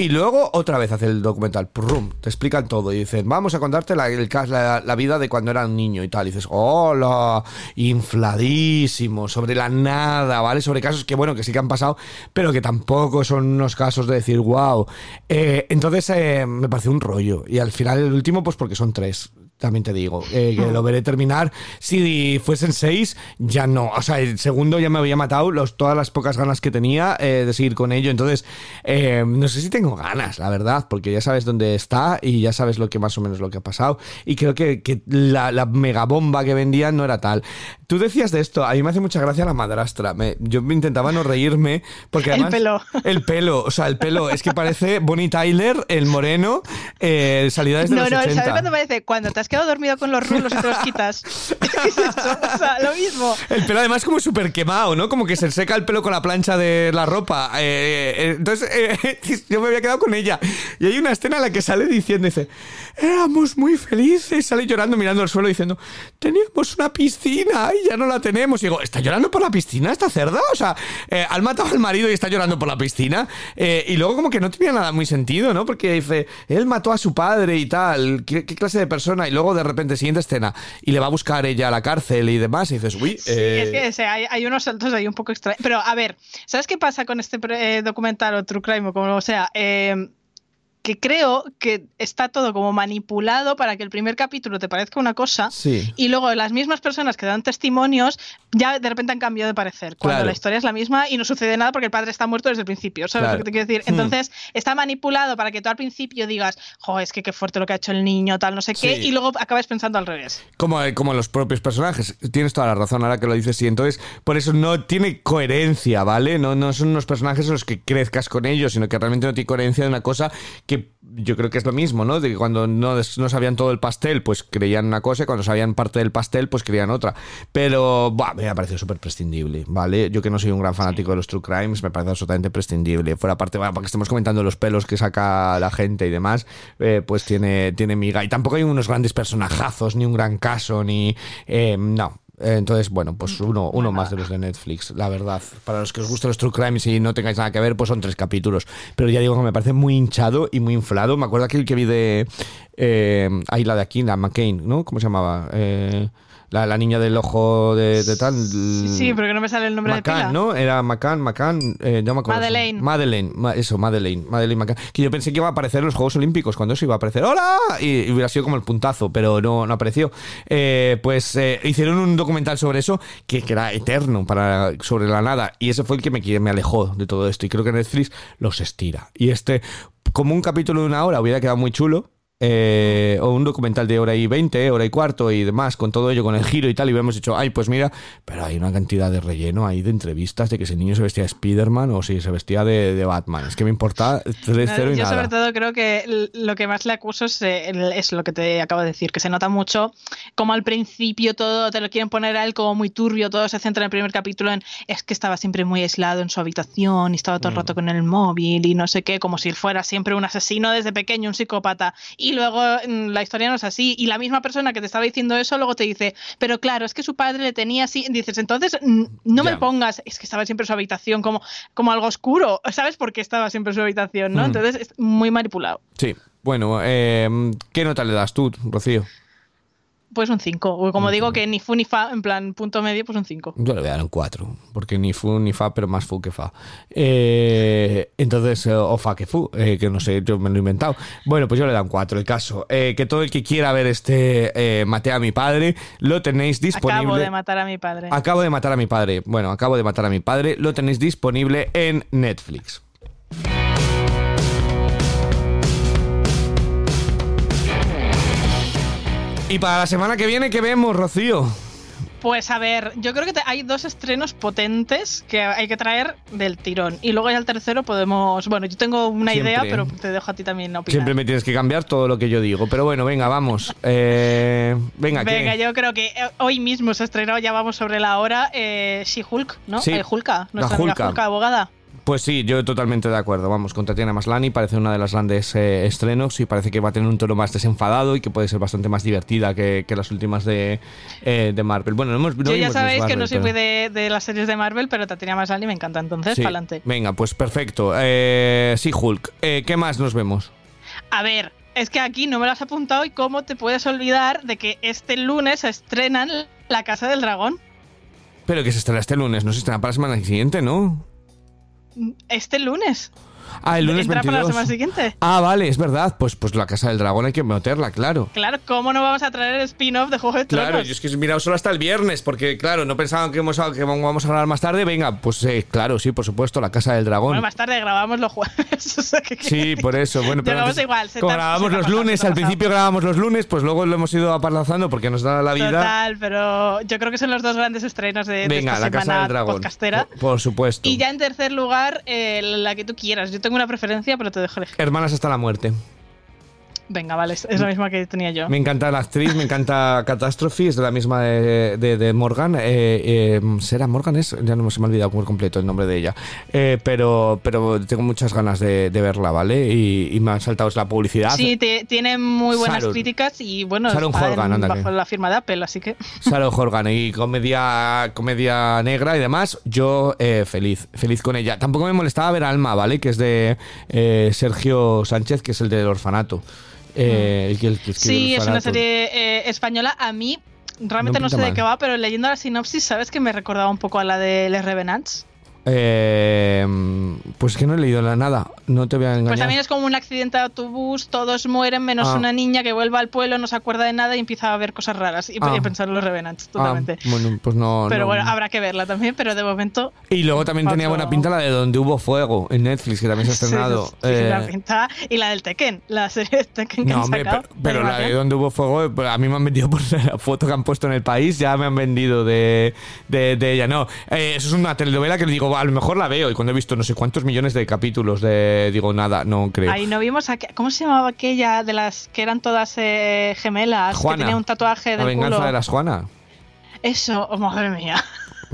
Y luego otra vez hace el documental, prum, te explican todo y dicen, vamos a contarte la, el la, vida de cuando era un niño y tal. Dices, hola, infladísimo, sobre la nada, ¿vale? Sobre casos que, bueno, que sí que han pasado, pero que tampoco son unos casos de decir, wow. entonces eh, me parece un rollo. Y al final el último, pues porque son tres. También te digo, eh, que lo veré terminar. Si fuesen seis, ya no. O sea, el segundo ya me había matado los, todas las pocas ganas que tenía eh, de seguir con ello. Entonces, eh, no sé si tengo ganas, la verdad, porque ya sabes dónde está y ya sabes lo que más o menos lo que ha pasado. Y creo que, que la, la megabomba que vendían no era tal. Tú decías de esto, a mí me hace mucha gracia la madrastra. Me- yo intentaba no reírme porque (laughs) El además... pelo. El pelo, o sea, el pelo. Es que parece Bonnie Tyler, el moreno, eh, salida desde No, los no, 80. ¿sabes cuándo parece? Cuando te has quedado dormido con los rulos y te los quitas. (laughs) Lo mismo. El pelo además como súper quemado, ¿no? Como que se seca el pelo con la plancha de la ropa. Eh, eh, entonces eh, (laughs) yo me había quedado con ella. Y hay una escena en la que sale diciendo, dice, éramos muy felices. Sale llorando mirando al suelo diciendo, teníamos una piscina y ya no la tenemos. Y digo, ¿está llorando por la piscina esta cerda? O sea, han matado al marido y está llorando por la piscina. Y luego como que no tenía nada muy sentido, ¿no? Porque dice, él mató a su padre y tal. ¿Qué, qué clase de persona? Y luego de repente, siguiente escena, y le va a buscar ella a la cárcel y demás. Y dices, uy, Sí, eh, es que o sea, hay, hay unos saltos ahí un poco extraños. Pero a ver, ¿sabes qué pasa con este eh, documental o True Crime o como sea? Eh, que creo que está todo como manipulado para que el primer capítulo te parezca una cosa Sí. y luego las mismas personas que dan testimonios ya de repente han cambiado de parecer cuando Claro. la historia es la misma y no sucede nada porque el padre está muerto desde el principio, ¿sabes Claro. lo que te quiero decir? Hmm. Entonces está manipulado para que tú al principio digas, jo, es que qué fuerte lo que ha hecho el niño, tal, no sé qué, Sí. y luego acabas pensando al revés. Como, como los propios personajes. Tienes toda la razón ahora que lo dices. Y entonces, por eso no tiene coherencia, ¿vale? No, no son unos personajes en los que crezcas con ellos, sino que realmente no tiene coherencia de una cosa que yo creo que es lo mismo, ¿no? De que cuando no, no sabían todo el pastel, pues creían una cosa, y cuando sabían parte del pastel, pues creían otra. Pero, buah, me ha parecido súper prescindible, ¿vale? Yo que no soy un gran fanático de los true crimes, me parece absolutamente prescindible. Fuera parte, bueno, porque estemos comentando los pelos que saca la gente y demás, eh, pues tiene, tiene miga. Y tampoco hay unos grandes personajazos, ni un gran caso, ni... eh, no. Eh, Entonces, bueno, pues uno, uno más de los de Netflix, la verdad. Para los que os gustan los True Crimes y no tengáis nada que ver, pues son tres capítulos. Pero ya digo que me parece muy hinchado y muy inflado. Me acuerdo aquel que vi de. Eh, ahí la de aquí, la McCain, ¿no? ¿Cómo se llamaba? Eh, la, la niña del ojo de, de tal. Sí, pero que no me sale el nombre de McCann, pila. ¿no? Era McCann, McCann, eh, no me acuerdo. Madeleine. Madeleine, ma- eso, Madeleine, Madeleine McCann. Que yo pensé que iba a aparecer en los Juegos Olímpicos, cuando eso iba a aparecer, ¡Hola! Y, y hubiera sido como el puntazo, pero no, no apareció. Eh, pues eh, hicieron un documental sobre eso que, que era eterno, para, sobre la nada. Y ese fue el que me, me alejó de todo esto. Y creo que Netflix los estira. Y este, como un capítulo de una hora, hubiera quedado muy chulo. Eh, o un documental de hora y veinte, hora y cuarto y demás, con todo ello, con el giro y tal, y hubiéramos dicho, ay, pues mira, pero hay una cantidad de relleno ahí de entrevistas de que ese niño se vestía de Spider-Man o si se vestía de, de Batman. Es que me importa (laughs) 3-0 y Yo nada. sobre todo creo que lo que más le acuso es, eh, es lo que te acabo de decir, que se nota mucho como al principio todo te lo quieren poner a él como muy turbio, todo se centra en el primer capítulo en es que estaba siempre muy aislado en su habitación y estaba Mm. todo el rato con el móvil y no sé qué, como si él fuera siempre un asesino desde pequeño, un psicópata. Y luego mm, la historia no es así. Y la misma persona que te estaba diciendo eso luego te dice, pero claro, es que su padre le tenía así. Dices, entonces no me pongas, es que estaba siempre en su habitación como, como algo oscuro, (laughs) ¿sabes? Porque estaba siempre en su habitación, ¿no? Mm. Entonces es muy manipulado. Sí, bueno, eh, ¿qué nota le das tú, Rocío? Pues un 5. O como digo que ni fu ni fa, en plan punto medio, pues un 5. Yo le voy a dar un 4, porque ni fu ni fa, pero más fu que fa. Eh, entonces, eh, o fa que fu, eh, que no sé, yo me lo he inventado. Bueno, pues yo le doy un 4. El caso, eh, que todo el que quiera ver este Maté a mi padre, lo tenéis disponible. Acabo de matar a mi padre. Acabo de matar a mi padre. Bueno, acabo de matar a mi padre. Lo tenéis disponible en Netflix. Y para la semana que viene, ¿qué vemos, Rocío? Pues a ver, yo creo que te- hay dos estrenos potentes que hay que traer del tirón. Y luego ya el tercero podemos. Bueno, yo tengo una Siempre. idea, pero te dejo a ti también opinar. Siempre me tienes que cambiar todo lo que yo digo. Pero bueno, venga, vamos. (laughs) Eh, venga, ¿qué? Venga, yo creo que eh, hoy mismo se estrenó, ya vamos sobre la hora, eh, She-Hulk, ¿no? Sí, Eh, Hulka, nuestra la amiga Hulka. Hulka, abogada. Pues sí, yo totalmente de acuerdo. Vamos, con Tatiana Maslani parece una de las grandes eh, estrenos y parece que va a tener un tono más desenfadado y que puede ser bastante más divertida que, que las últimas de, eh, de Marvel. Bueno, no hemos no yo ya sabéis que no soy muy de, de las series de Marvel, pero Tatiana Maslany me encanta, entonces, Sí. pa'lante. Venga, pues perfecto. Eh, sí, Hulk. ¿Qué más nos vemos? A ver, es que aquí no me lo has apuntado y cómo te puedes olvidar de que este lunes estrenan La Casa del Dragón. Pero que se estrena este lunes, no se estrena para la semana siguiente, ¿no? Este lunes. Ah, el lunes ¿Entra para la 22. semana siguiente? Ah, vale, es verdad. Pues, pues la Casa del Dragón hay que meterla, claro. Claro, ¿cómo no vamos a traer el spin-off de Juego de Tronos? Claro, yo es que he mirado solo hasta el viernes, porque claro, no pensaban que, hemos, que vamos a hablar más tarde. Venga, pues eh, claro, sí, por supuesto, la Casa del Dragón. Bueno, más tarde grabamos los jueves. (laughs) o sea que- Sí, por eso. Bueno, pero antes- igual, se como te- grabamos se los pasado, lunes, al principio grabamos los lunes, pues luego lo hemos ido apartando porque nos da la vida. Total, pero yo creo que son los dos grandes estrenos de, de Venga, esta la Casa del Dragón. podcastera. Por, por supuesto. Y ya en tercer lugar, eh, la que tú quieras. Yo tengo una preferencia, pero te dejo elegir. Hermanas hasta la muerte. Venga, vale, es, la misma que tenía yo. Me encanta la actriz, me encanta (laughs) Catastrophe, es de la misma de, de- de Morgan. Eh, eh, ¿Será Morgan? Es? Ya no se me ha olvidado por completo el nombre de ella. Eh, pero, pero tengo muchas ganas de, de verla, ¿vale? Y, y me han saltado la publicidad. Sí, te- tiene muy buenas Sharon. críticas y bueno, Sharon está Horgan, en- bajo la firma de Apple, así que Sarah Horgan y comedia, comedia negra y demás, yo eh, feliz, feliz con ella. Tampoco me molestaba ver Alma, ¿vale? Que es de eh, Sergio Sánchez, que es el del orfanato. Eh, el que- el sí, El es una serie eh, española. A mí realmente No no, sé de qué va, pero leyendo la sinopsis, ¿sabes que me recordaba un poco a la de Les Revenants? Eh, pues que no he leído la- nada, no te voy a engañar. Pues también es como un accidente de autobús, todos mueren menos Ah. una niña que vuelve al pueblo, no se acuerda de nada y empieza a ver cosas raras. Y Ah. pensar en los Revenants, Ah, totalmente. bueno, pues no. pero no. bueno, habrá que verla también, pero de momento. Y luego también tenía buena pinta la de Donde hubo fuego en Netflix, que también se ha (laughs) estrenado. Sí, sí, Eh, la pinta. Y la del Tekken, la serie de Tekken que No, han hombre, sacado. pero, pero la de donde hubo fuego, pues, a mí me han vendido por la foto que han puesto en el país, ya me han vendido de, de, de ella. No, eh, eso es una telenovela que digo, a lo mejor la veo y cuando he visto no sé cuántos millones de capítulos de, digo, nada, no creo. Ahí no vimos. aqu- ¿Cómo se llamaba aquella de las que eran todas eh, gemelas? Que Juana. tenía un tatuaje la del venganza culo. de las Juana. Eso, oh, madre mía.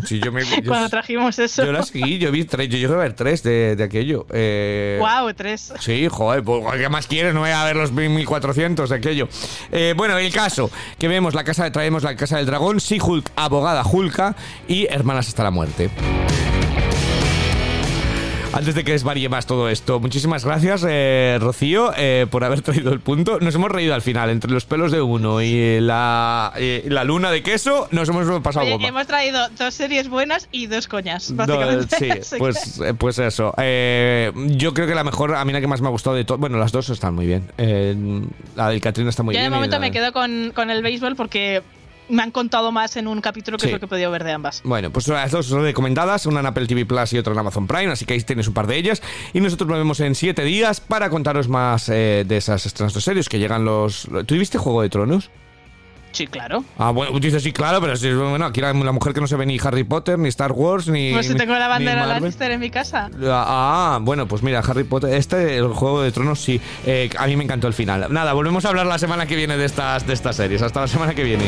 Sí, yo, me, (laughs) yo, Cuando trajimos eso. yo la seguí, yo vi tres, yo llegué a ver tres de, de aquello. Eh, Wow, tres. Sí, joder, pues, ¿qué más quieres? No voy a ver los 1400 de aquello. Eh, bueno, el caso, que vemos la casa, traemos la casa del dragón, sí, Hulk, abogada Hulka y hermanas hasta la muerte. Antes de que desvaríe más todo esto, muchísimas gracias, eh, Rocío, eh, por haber traído el punto. Nos hemos reído al final, entre los pelos de uno y la, y la luna de queso, nos hemos pasado Oye, hemos traído dos series buenas y dos coñas, No, sí, (laughs) pues, eh, pues eso. Eh, yo creo que la mejor, a mí la que más me ha gustado de todo, bueno, las dos están muy bien. Eh, la del Katrina está muy Yo bien. de y momento me quedo con, con el béisbol porque me han contado más en un capítulo que Sí. es lo que he podido ver de ambas. Bueno, pues las dos son recomendadas, una en Apple TV Plus y otra en Amazon Prime, así que ahí tienes un par de ellas. Y nosotros nos vemos en siete días para contaros más eh, de esas estrenos de series que llegan los... ¿Tú viste Juego de Tronos? Sí, claro. Ah, bueno, dices sí, claro, pero sí, bueno, aquí la, la mujer que no se ve ni Harry Potter, ni Star Wars, ni... Pues si tengo la bandera. Lannister en mi casa. Ah, bueno, pues mira, Harry Potter, este, el Juego de Tronos, sí, eh, a mí me encantó el final. Nada, volvemos a hablar la semana que viene de estas, de estas series. Hasta la semana que viene.